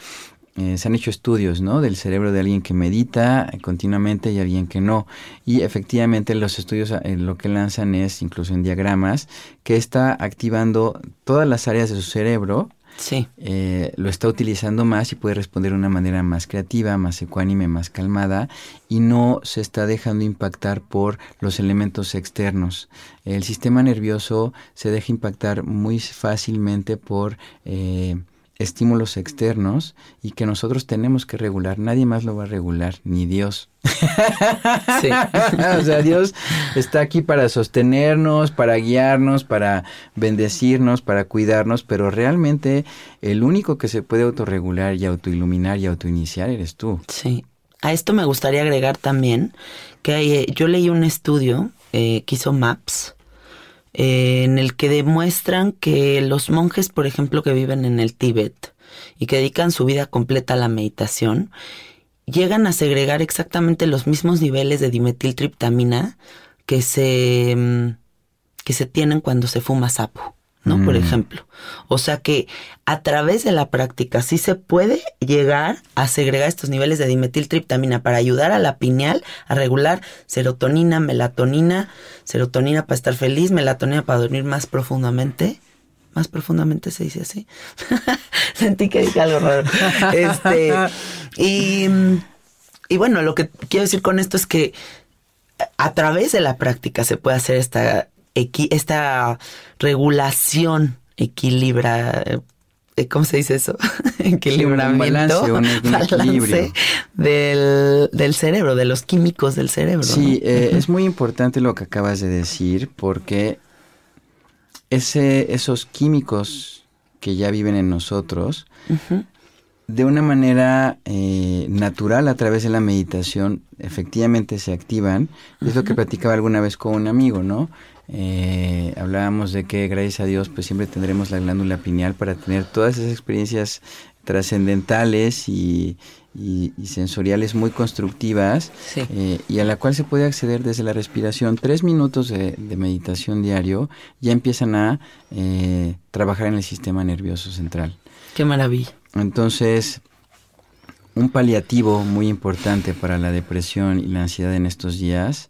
eh, se han hecho estudios ¿no? del cerebro de alguien que medita continuamente y alguien que no. Y efectivamente los estudios eh, lo que lanzan es, incluso en diagramas, que está activando todas las áreas de su cerebro sí, eh, lo está utilizando más y puede responder de una manera más creativa, más ecuánime, más calmada y no se está dejando impactar por los elementos externos. El sistema nervioso se deja impactar muy fácilmente por eh, estímulos externos y que nosotros tenemos que regular. Nadie más lo va a regular, ni Dios. sí. o sea, Dios está aquí para sostenernos, para guiarnos, para bendecirnos, para cuidarnos, pero realmente el único que se puede autorregular y autoiluminar y autoiniciar eres tú. Sí. A esto me gustaría agregar también que eh, yo leí un estudio eh, que hizo MAPS eh, en el que demuestran que los monjes, por ejemplo, que viven en el Tíbet y que dedican su vida completa a la meditación, llegan a segregar exactamente los mismos niveles de dimetiltriptamina que se, mm, que se tienen cuando se fuma sapo. ¿No? Por Mm. ejemplo. O sea que a través de la práctica sí se puede llegar a segregar estos niveles de dimetiltriptamina para ayudar a la pineal a regular serotonina, melatonina, serotonina para estar feliz, melatonina para dormir más profundamente. Más profundamente se dice así. Sentí que dije algo raro. Este, y, y bueno, lo que quiero decir con esto es que a través de la práctica se puede hacer esta, equi- esta regulación equilibra. eh, ¿Cómo se dice eso? Equilibramiento. balance, un equilibrio. balance del, del cerebro, de los químicos del cerebro. Sí, ¿no? eh, es muy importante lo que acabas de decir porque ese, esos químicos que ya viven en nosotros, de una manera eh, natural a través de la meditación, efectivamente se activan. Es lo que platicaba alguna vez con un amigo, ¿no? Eh, hablábamos de que gracias a Dios pues siempre tendremos la glándula pineal para tener todas esas experiencias trascendentales y, y- y sensoriales muy constructivas Sí. eh, y a la cual se puede acceder desde la respiración. Tres minutos de, de meditación diario ya empiezan a eh, trabajar en el sistema nervioso central. Qué maravilla. Entonces, un paliativo muy importante para la depresión y la ansiedad en estos días,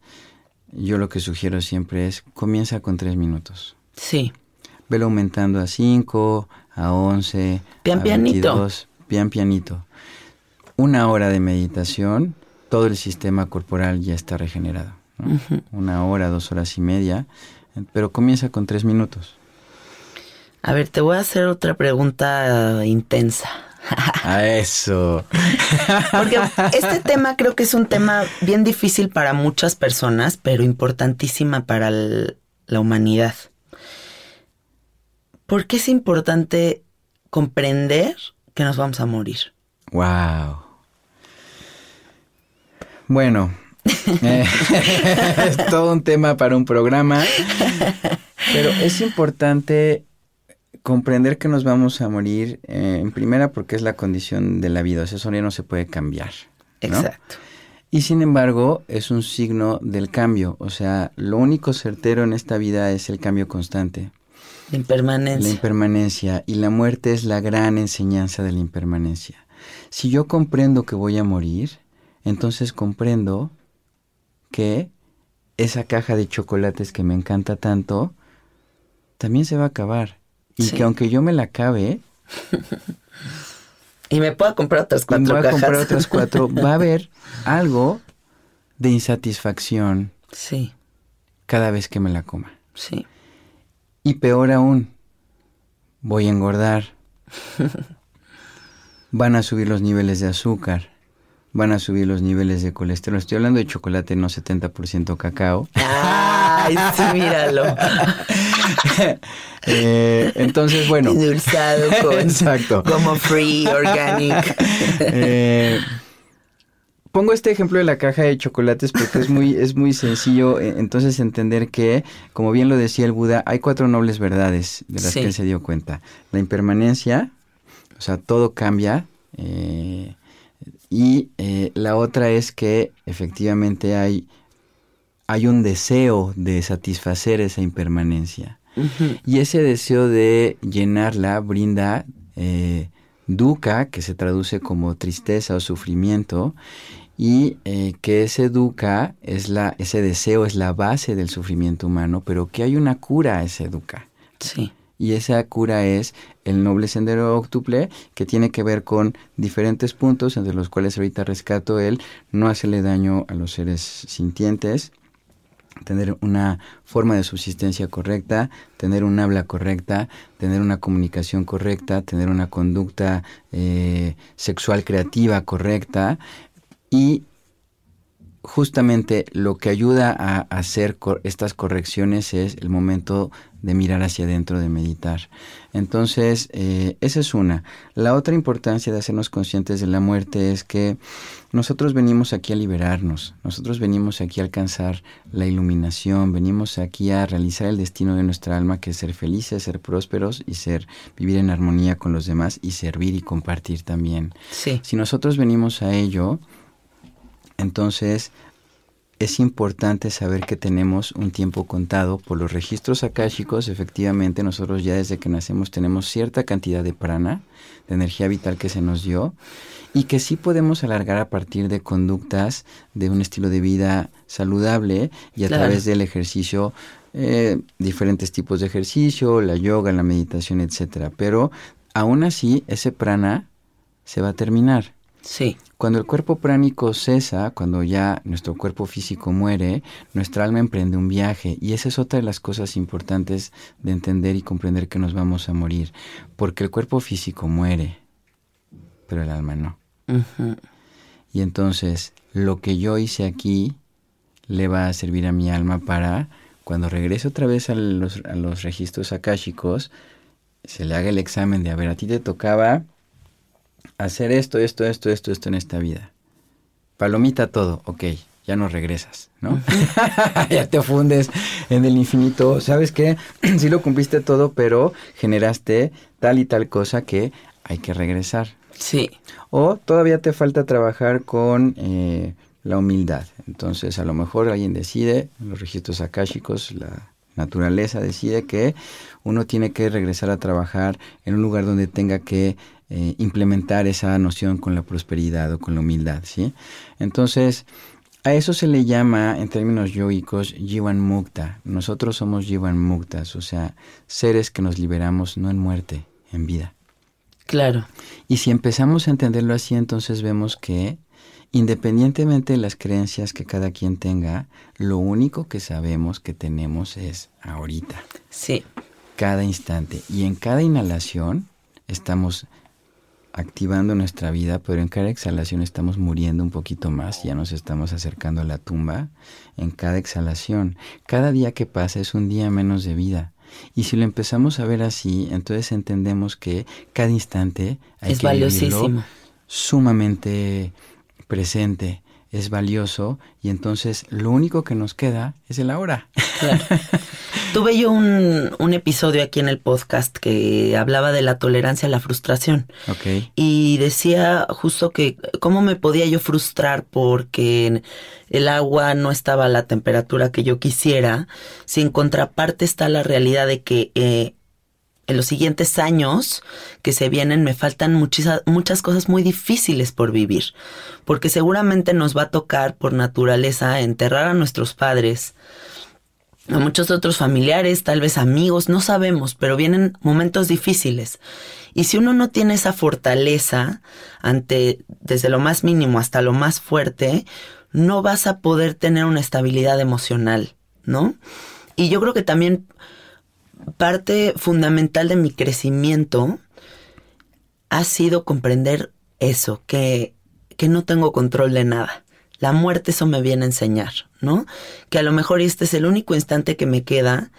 yo lo que sugiero siempre es comienza con tres minutos. Sí. Velo aumentando a 5, a 11, Pian a pianito. 22, pian pianito. Una hora de meditación, todo el sistema corporal ya está regenerado. Una hora, dos horas y media, pero comienza con tres minutos. A ver, te voy a hacer otra pregunta intensa. A eso. Porque este tema creo que es un tema bien difícil para muchas personas, pero importantísima para el- la humanidad. ¿Por qué es importante comprender que nos vamos a morir? Wow. Bueno, eh, es todo un tema para un programa, pero es importante comprender que nos vamos a morir eh, en primera porque es la condición de la vida, o sea, eso no se puede cambiar. ¿no? Exacto. Y sin embargo, es un signo del cambio, o sea, lo único certero en esta vida es el cambio constante. La La impermanencia. impermanencia y la muerte es la gran enseñanza de la impermanencia. Si yo comprendo que voy a morir, entonces comprendo que esa caja de chocolates que me encanta tanto también se va a acabar. Y Sí. que aunque yo me la acabe, y me puedo comprar otras y me cuatro voy a cajas. comprar otras cuatro, va a haber algo de insatisfacción Sí, cada vez que me la coma. sí. Y peor aún, voy a engordar. Van a subir los niveles de azúcar. van a subir los niveles de colesterol. Estoy hablando de chocolate no 70% cacao. Ay, sí, míralo. Eh, entonces, bueno. Endulzado con... Exacto. Como free, organic. Eh, pongo este ejemplo de la caja de chocolates porque es muy, es muy sencillo eh, entonces entender que, como bien lo decía el Buda, hay cuatro nobles verdades de las Sí. que él se dio cuenta. La impermanencia, o sea, todo cambia. eh, y eh, la otra es que efectivamente hay, hay un deseo de satisfacer esa impermanencia. Y ese deseo de llenarla brinda eh, dukkha, que se traduce como tristeza o sufrimiento, y eh, que ese dukkha, es la, ese deseo es la base del sufrimiento humano, pero que hay una cura a ese dukkha. Sí. Y esa cura es el noble sendero octuple, que tiene que ver con diferentes puntos, entre los cuales ahorita rescato el no hacerle daño a los seres sintientes, tener una forma de subsistencia correcta, tener un habla correcta, tener una comunicación correcta, tener una conducta eh, sexual creativa correcta y justamente lo que ayuda a hacer estas correcciones es el momento de mirar hacia adentro, de meditar. Entonces, eh, esa es una. La otra importancia de hacernos conscientes de la muerte es que nosotros venimos aquí a liberarnos, nosotros venimos aquí a alcanzar la iluminación, venimos aquí a realizar el destino de nuestra alma, que es ser felices, ser prósperos y ser vivir en armonía con los demás y servir y compartir también. Sí. Si nosotros venimos a ello, entonces es importante saber que tenemos un tiempo contado por los registros akáshicos. Efectivamente, nosotros ya desde que nacemos tenemos cierta cantidad de prana, de energía vital que se nos dio, y que sí podemos alargar a partir de conductas de un estilo de vida saludable y a Claro. través del ejercicio, eh, diferentes tipos de ejercicio, la yoga, la meditación, etcétera. Pero aún así, ese prana se va a terminar. Sí. Cuando el cuerpo pránico cesa, cuando ya nuestro cuerpo físico muere, nuestra alma emprende un viaje. Y esa es otra de las cosas importantes de entender y comprender que nos vamos a morir, porque el cuerpo físico muere, pero el alma no. Y entonces lo que yo hice aquí le va a servir a mi alma para cuando regrese otra vez a los, a los registros akáshicos, se le haga el examen de, a ver, a ti te tocaba hacer esto, esto, esto, esto, esto en esta vida. Palomita todo, ok, ya no regresas, ¿no? ya te fundes en el infinito. ¿Sabes qué? sí lo cumpliste todo, pero generaste tal y tal cosa que hay que regresar. Sí. O todavía te falta trabajar con eh, la humildad. Entonces, a lo mejor alguien decide, en los registros akáshicos, la naturaleza decide que uno tiene que regresar a trabajar en un lugar donde tenga que eh, implementar esa noción con la prosperidad o con la humildad, ¿sí? Entonces, a eso se le llama, en términos yoicos, Jivan Mukta. Nosotros somos Jivan Muktas, o sea, seres que nos liberamos no en muerte, en vida. Claro. Y si empezamos a entenderlo así, entonces vemos que independientemente de las creencias que cada quien tenga, lo único que sabemos que tenemos es ahorita, Sí. cada instante. Y en cada inhalación estamos activando nuestra vida, pero en cada exhalación estamos muriendo un poquito más, ya nos estamos acercando a la tumba. En cada exhalación, cada día que pasa es un día menos de vida. Y si lo empezamos a ver así, entonces entendemos que cada instante hay Es que vivirlo sumamente presente, es valioso y entonces lo único que nos queda es el ahora. Claro. Tuve yo un, un episodio aquí en el podcast que hablaba de la tolerancia a la frustración. ok, Y decía justo que cómo me podía yo frustrar porque el agua no estaba a la temperatura que yo quisiera, si en contraparte está la realidad de que eh, en los siguientes años que se vienen me faltan muchas cosas muy difíciles por vivir, porque seguramente nos va a tocar por naturaleza enterrar a nuestros padres, a muchos otros familiares, tal vez amigos, no sabemos, pero vienen momentos difíciles. Y si uno no tiene esa fortaleza ante desde lo más mínimo hasta lo más fuerte, no vas a poder tener una estabilidad emocional, ¿no? Y yo creo que también parte fundamental de mi crecimiento ha sido comprender eso, que, que no tengo control de nada. La muerte eso me viene a enseñar, ¿no? Que a lo mejor este es el único instante que me queda,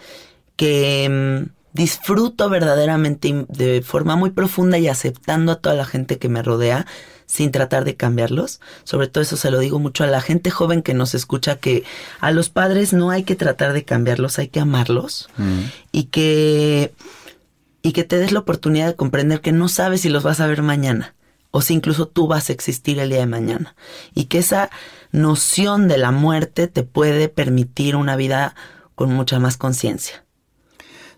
que mm, disfruto verdaderamente de forma muy profunda y aceptando a toda la gente que me rodea sin tratar de cambiarlos. Sobre todo eso se lo digo mucho a la gente joven que nos escucha, que a los padres no hay que tratar de cambiarlos, hay que amarlos Mm. y que y que te des la oportunidad de comprender que no sabes si los vas a ver mañana o si incluso tú vas a existir el día de mañana y que esa noción de la muerte te puede permitir una vida con mucha más conciencia.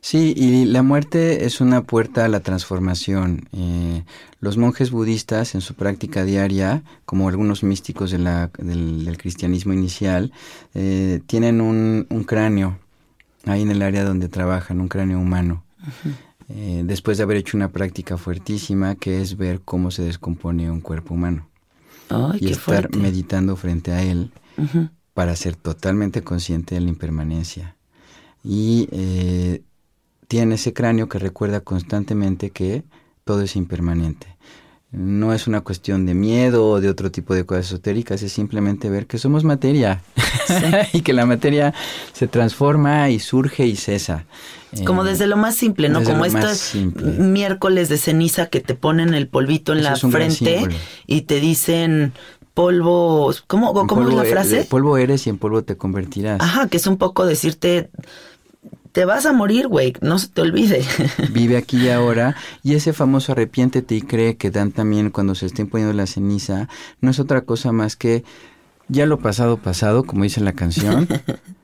Sí, y la muerte es una puerta a la transformación. Eh, los monjes budistas en su práctica diaria, como algunos místicos de la- del, del cristianismo inicial, eh, tienen un, un cráneo ahí en el área donde trabajan, un cráneo humano. Eh, después de haber hecho una práctica fuertísima que es ver cómo se descompone un cuerpo humano Ay, y estar fuerte. meditando frente a él para ser totalmente consciente de la impermanencia. Y eh, tiene ese cráneo que recuerda constantemente que todo es impermanente. No es una cuestión de miedo o de otro tipo de cosas esotéricas, es simplemente ver que somos materia y que la materia se transforma y surge y cesa. Como Eh, desde lo más simple, ¿no? Como estos miércoles de ceniza que te ponen el polvito en Eso la es frente y te dicen polvo, ¿cómo, en cómo es polvo la e- frase? de polvo eres y en polvo te convertirás. Ajá, que es un poco decirte, te vas a morir, güey, no se te olvide. vive aquí y ahora y ese famoso arrepiéntete y cree que dan también cuando se estén poniendo la ceniza no es otra cosa más que ya lo pasado pasado como dice la canción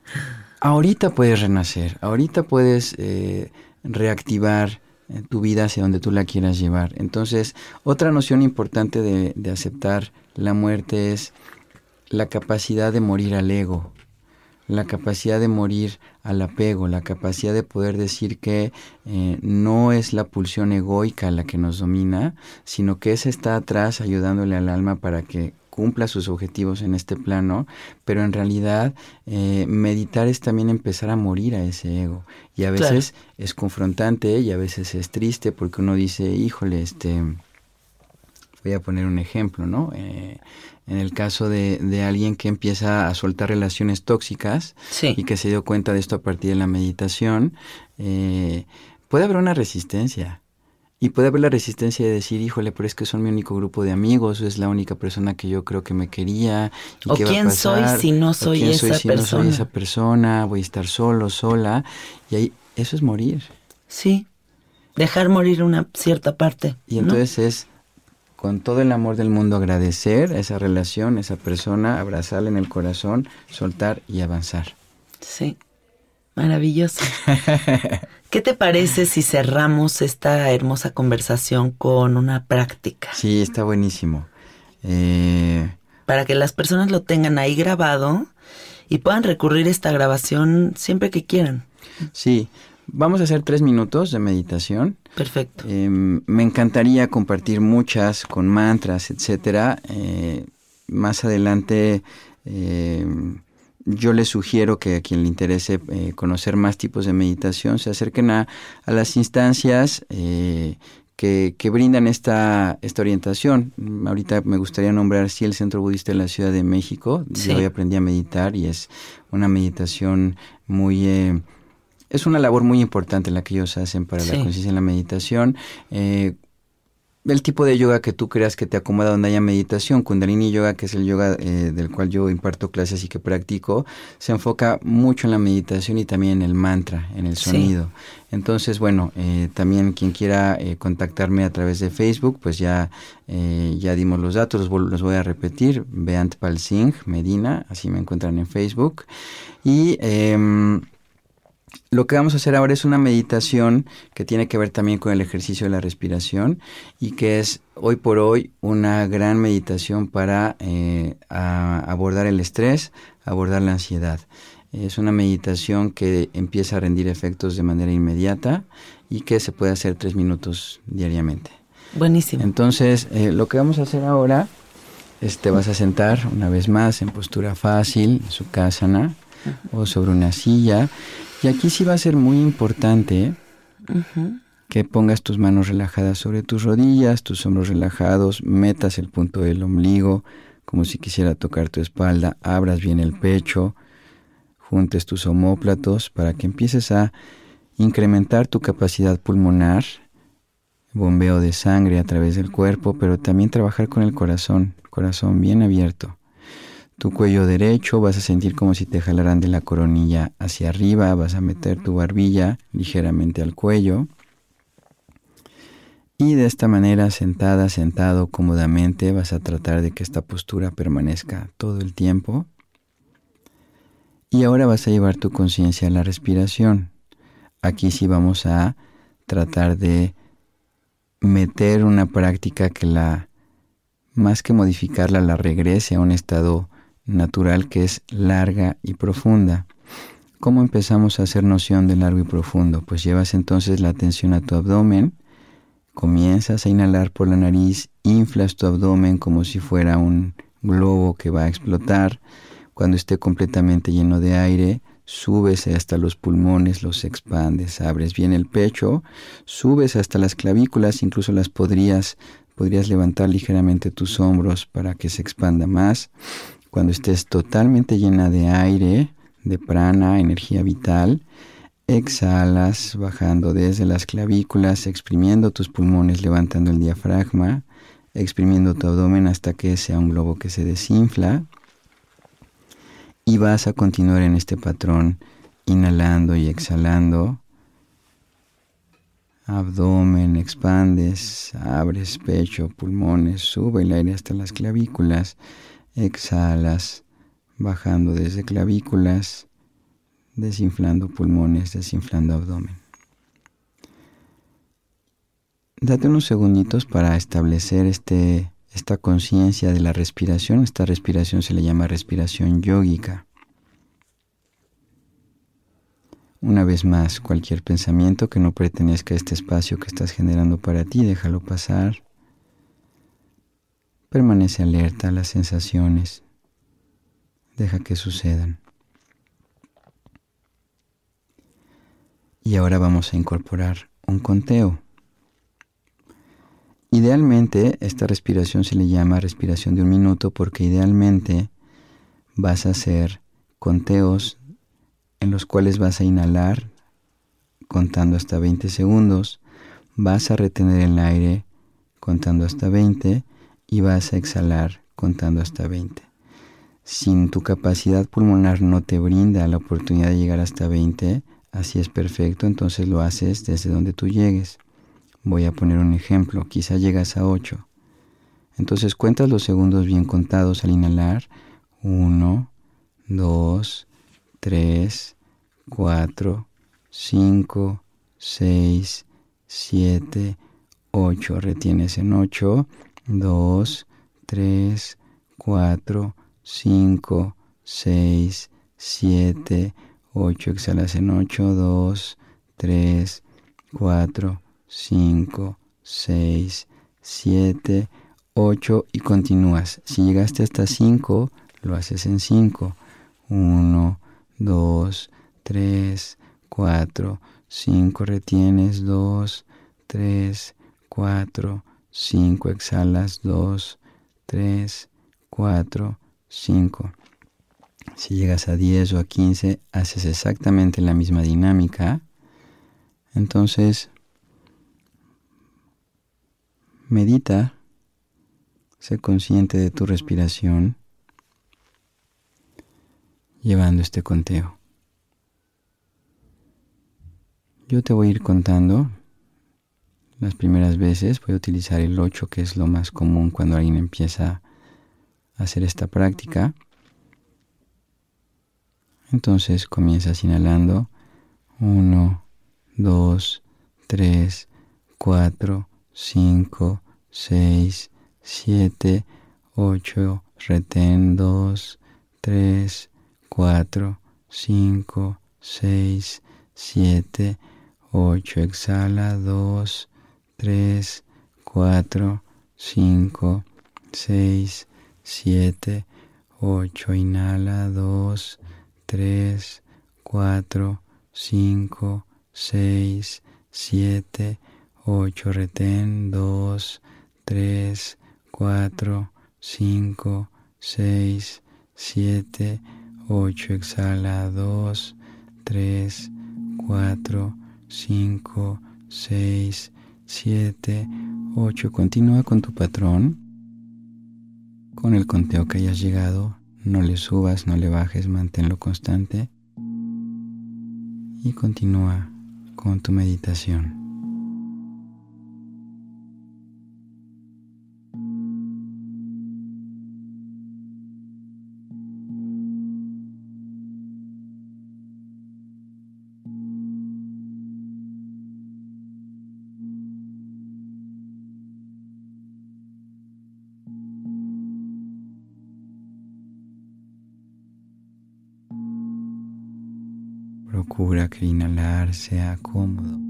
ahorita puedes renacer ahorita puedes eh, reactivar eh, tu vida hacia donde tú la quieras llevar entonces otra noción importante de, de aceptar la muerte es la capacidad de morir al ego la capacidad de morir al apego, la capacidad de poder decir que eh, no es la pulsión egoica la que nos domina, sino que esa está atrás ayudándole al alma para que cumpla sus objetivos en este plano, pero en realidad eh, meditar es también empezar a morir a ese ego. Y a Claro. veces es confrontante y a veces es triste porque uno dice, híjole, este, voy a poner un ejemplo, ¿no? Eh, en el caso de, de alguien que empieza a soltar relaciones tóxicas Sí. y que se dio cuenta de esto a partir de la meditación, eh, puede haber una resistencia. Y puede haber la resistencia de decir, híjole, pero es que son mi único grupo de amigos, es la única persona que yo creo que me quería. ¿y O qué va a quién soy si no ¿O soy quién soy esa si no soy persona? esa persona? Voy a estar solo, sola. Y ahí, eso es morir. Sí. Dejar morir una cierta parte. Y ¿no? entonces es con todo el amor del mundo agradecer a esa relación, a esa persona, abrazarla en el corazón, soltar y avanzar. Sí. Maravilloso. ¿Qué te parece si cerramos esta hermosa conversación con una práctica? Sí, está buenísimo. Eh, Para que las personas lo tengan ahí grabado y puedan recurrir a esta grabación siempre que quieran. sí, vamos a hacer tres minutos de meditación. Perfecto. Eh, me encantaría compartir muchas con mantras, etcétera. Eh, más adelante eh, yo les sugiero que a quien le interese eh, conocer más tipos de meditación se acerquen a, a las instancias eh, que, que brindan esta, esta orientación. Ahorita me gustaría nombrar sí el Centro Budista de la Ciudad de México. Sí. Yo hoy aprendí a meditar y es una meditación muy... eh, es una labor muy importante la que ellos hacen para Sí. la conciencia en la meditación. Eh, el tipo de yoga que tú creas que te acomoda donde haya meditación, Kundalini Yoga, que es el yoga eh, del cual yo imparto clases y que practico, se enfoca mucho en la meditación y también en el mantra, en el Sí. sonido. Entonces, bueno, eh, también quien quiera eh, contactarme a través de Facebook, pues ya, eh, ya dimos los datos, los, los voy a repetir, Beant Pal Singh Medina, así me encuentran en Facebook. Y em, lo que vamos a hacer ahora es una meditación que tiene que ver también con el ejercicio de la respiración y que es hoy por hoy una gran meditación para eh, abordar el estrés, abordar la ansiedad. Es una meditación que empieza a rendir efectos de manera inmediata y que se puede hacer tres minutos diariamente. Buenísimo. Entonces, eh, lo que vamos a hacer ahora es te vas a sentar una vez más en postura fácil, en su kasana o sobre una silla. Y aquí sí va a ser muy importante que pongas tus manos relajadas sobre tus rodillas, tus hombros relajados, metas el punto del ombligo como si quisiera tocar tu espalda, abras bien el pecho, juntes tus omóplatos para que empieces a incrementar tu capacidad pulmonar, bombeo de sangre a través del cuerpo, pero también trabajar con el corazón, corazón bien abierto. Tu cuello derecho vas a sentir como si te jalaran de la coronilla hacia arriba, vas a meter tu barbilla ligeramente al cuello. Y de esta manera, sentada, sentado cómodamente, vas a tratar de que esta postura permanezca todo el tiempo. Y ahora vas a llevar tu conciencia a la respiración. Aquí sí vamos a tratar de meter una práctica que la, más que modificarla, la regrese a un estado natural que es larga y profunda. ¿Cómo empezamos a hacer noción de largo y profundo? Pues llevas entonces la atención a tu abdomen, comienzas a inhalar por la nariz, inflas tu abdomen como si fuera un globo que va a explotar. Cuando esté completamente lleno de aire, subes hasta los pulmones, los expandes, abres bien el pecho, subes hasta las clavículas, incluso las podrías, podrías levantar ligeramente tus hombros para que se expanda más. Cuando estés totalmente llena de aire, de prana, energía vital, exhalas bajando desde las clavículas, exprimiendo tus pulmones, levantando el diafragma, exprimiendo tu abdomen hasta que sea un globo que se desinfla y vas a continuar en este patrón, inhalando y exhalando. Abdomen, expandes, abres pecho, pulmones, sube el aire hasta las clavículas, exhalas, bajando desde clavículas, desinflando pulmones, desinflando abdomen. Date unos segunditos para establecer este esta conciencia de la respiración, esta respiración se le llama respiración yógica. Una vez más, cualquier pensamiento que no pertenezca a este espacio que estás generando para ti, déjalo pasar. Permanece alerta a las sensaciones. Deja que sucedan. Y ahora vamos a incorporar un conteo. Idealmente, esta respiración se le llama respiración de un minuto porque idealmente vas a hacer conteos en los cuales vas a inhalar contando hasta 20 segundos, vas a retener el aire contando hasta 20 y vas a exhalar contando hasta 20. Si tu capacidad pulmonar no te brinda la oportunidad de llegar hasta 20, así es perfecto, entonces lo haces desde donde tú llegues. Voy a poner un ejemplo, quizá llegas a 8. Entonces cuentas los segundos bien contados al inhalar. 1, 2, 3, 4, 5, 6, 7, 8. Retienes en 8. 2, 3, 4, 5, 6, 7, 8. Exhalas en 8. 2, 3, 4, 5, 6, 7, 8 y continúas. Si llegaste hasta 5, lo haces en 5. 1, 2, 3, 4, 5, retienes 2, 3, 4, 5, exhalas 2, 3, 4, 5. Si llegas a 10 o a 15, haces exactamente la misma dinámica. Entonces, Medita, sé consciente de tu respiración, llevando este conteo. Yo te voy a ir contando las primeras veces, voy a utilizar el 8, que es lo más común cuando alguien empieza a hacer esta práctica. Entonces comienzas inhalando 1, 2, 3, 4, 5, 6, 7, 8, retén 2, 3, 4, 5, 6, 7, 8, exhala 2, 3, 4, 5, 6, 7, 8, inhala 2, 3, 4, 5, 6, 7, 8, retén, 2, 3, 4, 5, 6, 7, 8, exhala, 2, 3, 4, 5, 6, 7, 8. Continúa con tu patrón. Con el conteo que hayas llegado, no le subas, no le bajes, manténlo constante. Y continúa con tu meditación. Procura que el inhalar sea cómodo,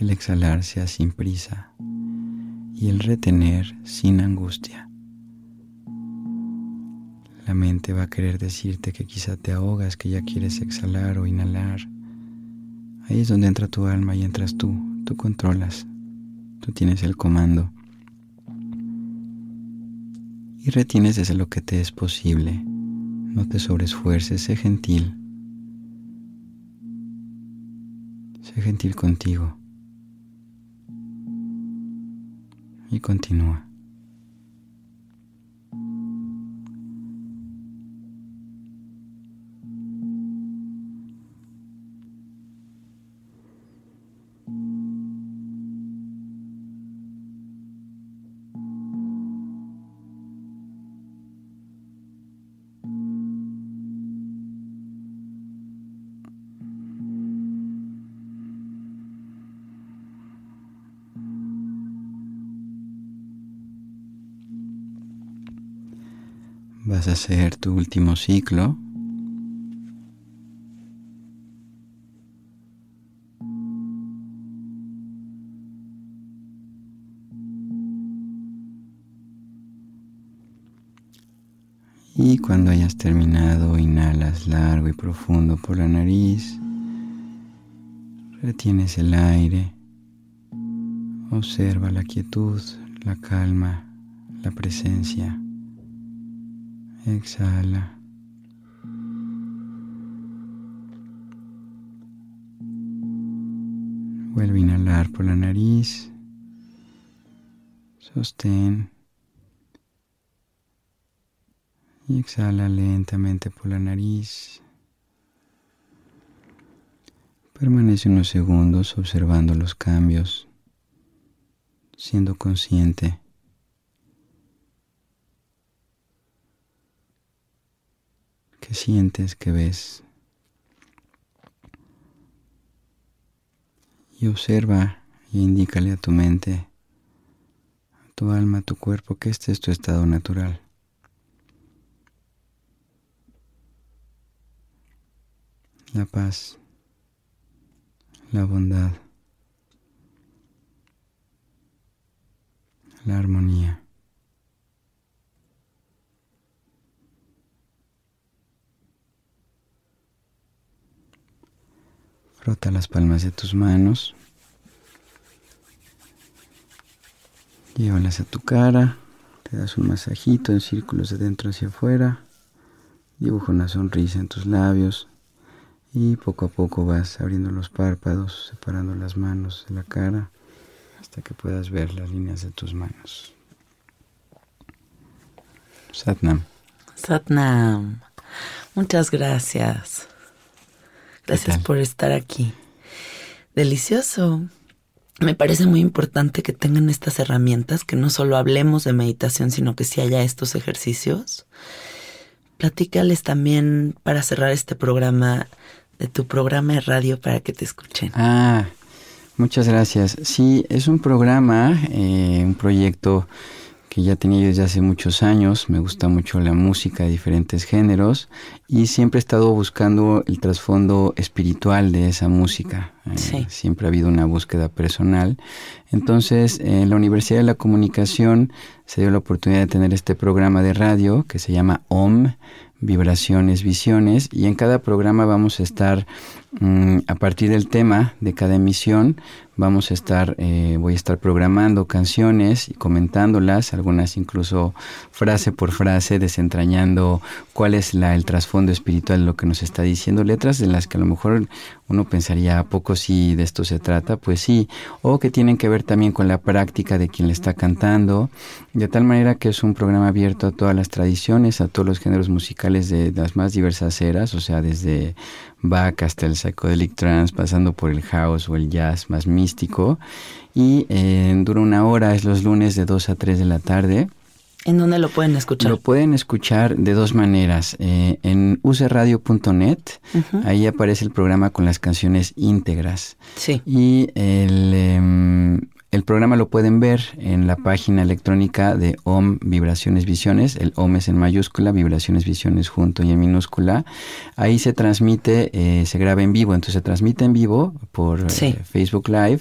el exhalar sea sin prisa y el retener sin angustia. La mente va a querer decirte que quizá te ahogas, que ya quieres exhalar o inhalar. Ahí es donde entra tu alma y entras tú. Tú controlas. Tú tienes el comando. Y retienes desde lo que te es posible no te sobreesfuerces, sé gentil. Sé gentil contigo. Y continúa. Vas a hacer tu último ciclo. Y cuando hayas terminado, inhalas largo y profundo por la nariz. Retienes el aire. Observa la quietud, la calma, la presencia. Exhala. Vuelve a inhalar por la nariz. Sostén. Y exhala lentamente por la nariz. Permanece unos segundos observando los cambios, siendo consciente ¿Qué sientes, que ves? Y observa y indícale a tu mente, a tu alma, a tu cuerpo, que este es tu estado natural. La paz, la bondad, la armonía. Frota las palmas de tus manos. Llévalas a tu cara. Te das un masajito en círculos de dentro hacia afuera. Dibuja una sonrisa en tus labios. Y poco a poco vas abriendo los párpados, separando las manos de la cara hasta que puedas ver las líneas de tus manos. Satnam. Satnam. Muchas gracias. Gracias por estar aquí. Delicioso. Me parece muy importante que tengan estas herramientas, que no solo hablemos de meditación, sino que si haya estos ejercicios. Platícales también para cerrar este programa de tu programa de radio para que te escuchen. Ah, muchas gracias. Sí, es un programa, eh, un proyecto que ya tenía yo desde hace muchos años. Me gusta mucho la música de diferentes géneros y siempre he estado buscando el trasfondo espiritual de esa música. Eh, siempre ha habido una búsqueda personal. Entonces, en la Universidad de la Comunicación se dio la oportunidad de tener este programa de radio que se llama OM, Vibraciones, Visiones, y en cada programa vamos a estar mm, a partir del tema de cada emisión vamos a estar, eh, voy a estar programando canciones y comentándolas, algunas incluso frase por frase, desentrañando cuál es la, el trasfondo espiritual de lo que nos está diciendo, letras de las que a lo mejor uno pensaría, ¿a poco si de esto se trata? Pues sí, o que tienen que ver también con la práctica de quien le está cantando, de tal manera que es un programa abierto a todas las tradiciones, a todos los géneros musicales de las más diversas eras, o sea, desde Bach hasta el psychedelic trance, pasando por el house o el jazz más místico. Y eh, dura una hora, es los lunes de 2 a 3 de la tarde. ¿En dónde lo pueden escuchar? Lo pueden escuchar de dos maneras. Eh, en useradio.net, ahí aparece el programa con las canciones íntegras. Sí. Y el, em, el programa lo pueden ver en la página electrónica de OM Vibraciones Visiones. El OM es en mayúscula, Vibraciones Visiones junto y en minúscula. Ahí se transmite, eh, se graba en vivo, entonces se transmite en vivo por eh, Facebook Live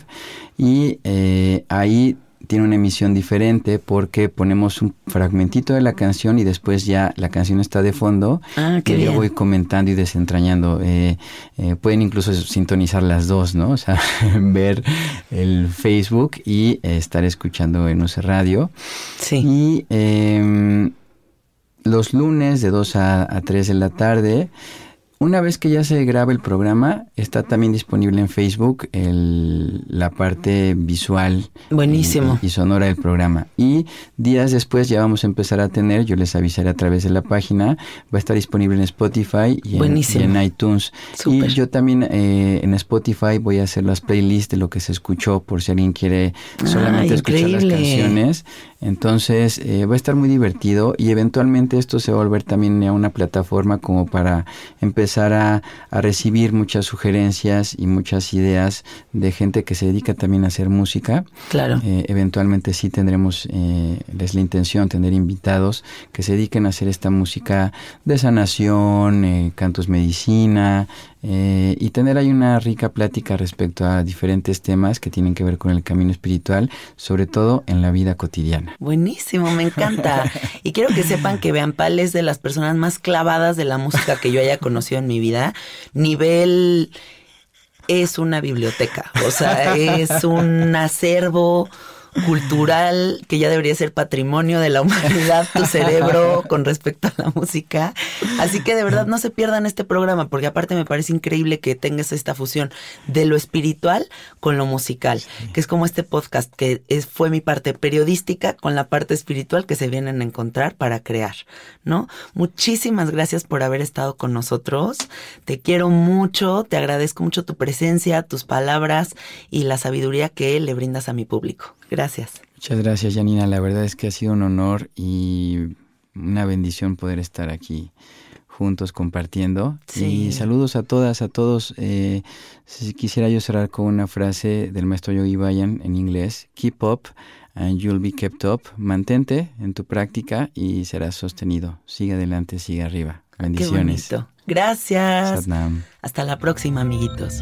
y eh, ahí tiene una emisión diferente porque ponemos un fragmentito de la canción y después ya la canción está de fondo ah, y yo voy comentando y desentrañando. Eh, eh, pueden incluso sintonizar las dos, ¿no? O sea, ver el Facebook y estar escuchando en ese radio. Sí. Y em, los lunes de 2 a, a 3 de la tarde una vez que ya se graba el programa, está también disponible en Facebook el, la parte visual Buenísimo. Y, sonora del programa. Y días después ya vamos a empezar a tener, yo les avisaré a través de la página, va a estar disponible en Spotify y, en, iTunes. Y yo también eh, en Spotify voy a hacer las playlists de lo que se escuchó por si alguien quiere solamente escuchar las canciones. Entonces eh, va a estar muy divertido y eventualmente esto se va a volver también a una plataforma como para empezar a, recibir muchas sugerencias y muchas ideas de gente que se dedica también a hacer música. Claro. Eh, eventualmente sí tendremos, eh, es la intención, tener invitados que se dediquen a hacer esta música de sanación, eh, cantos medicina, eh, y tener ahí una rica plática respecto a diferentes temas que tienen que ver con el camino espiritual, sobre todo en la vida cotidiana. Buenísimo, me encanta. y quiero que sepan que Pal es de las personas más clavadas de la música que yo haya conocido en mi vida. Nivel es una biblioteca, o sea, es un acervo cultural que ya debería ser patrimonio de la humanidad, tu cerebro con respecto a la música. Así que de verdad no se pierdan este programa, porque aparte me parece increíble que tengas esta fusión de lo espiritual con lo musical, que es como este podcast que es, fue mi parte periodística con la parte espiritual que se vienen a encontrar para crear, ¿no? Muchísimas gracias por haber estado con nosotros. Te quiero mucho, te agradezco mucho tu presencia, tus palabras y la sabiduría que le brindas a mi público. Gracias. Muchas gracias, Janina. La verdad es que ha sido un honor y una bendición poder estar aquí juntos compartiendo. Y saludos a todas, a todos. Eh, si quisiera yo cerrar con una frase del maestro Yogi Bayan en inglés. Keep up and you'll be kept up. Mantente en tu práctica y serás sostenido. Sigue adelante, sigue arriba. Bendiciones. Gracias. Hasta la próxima, amiguitos.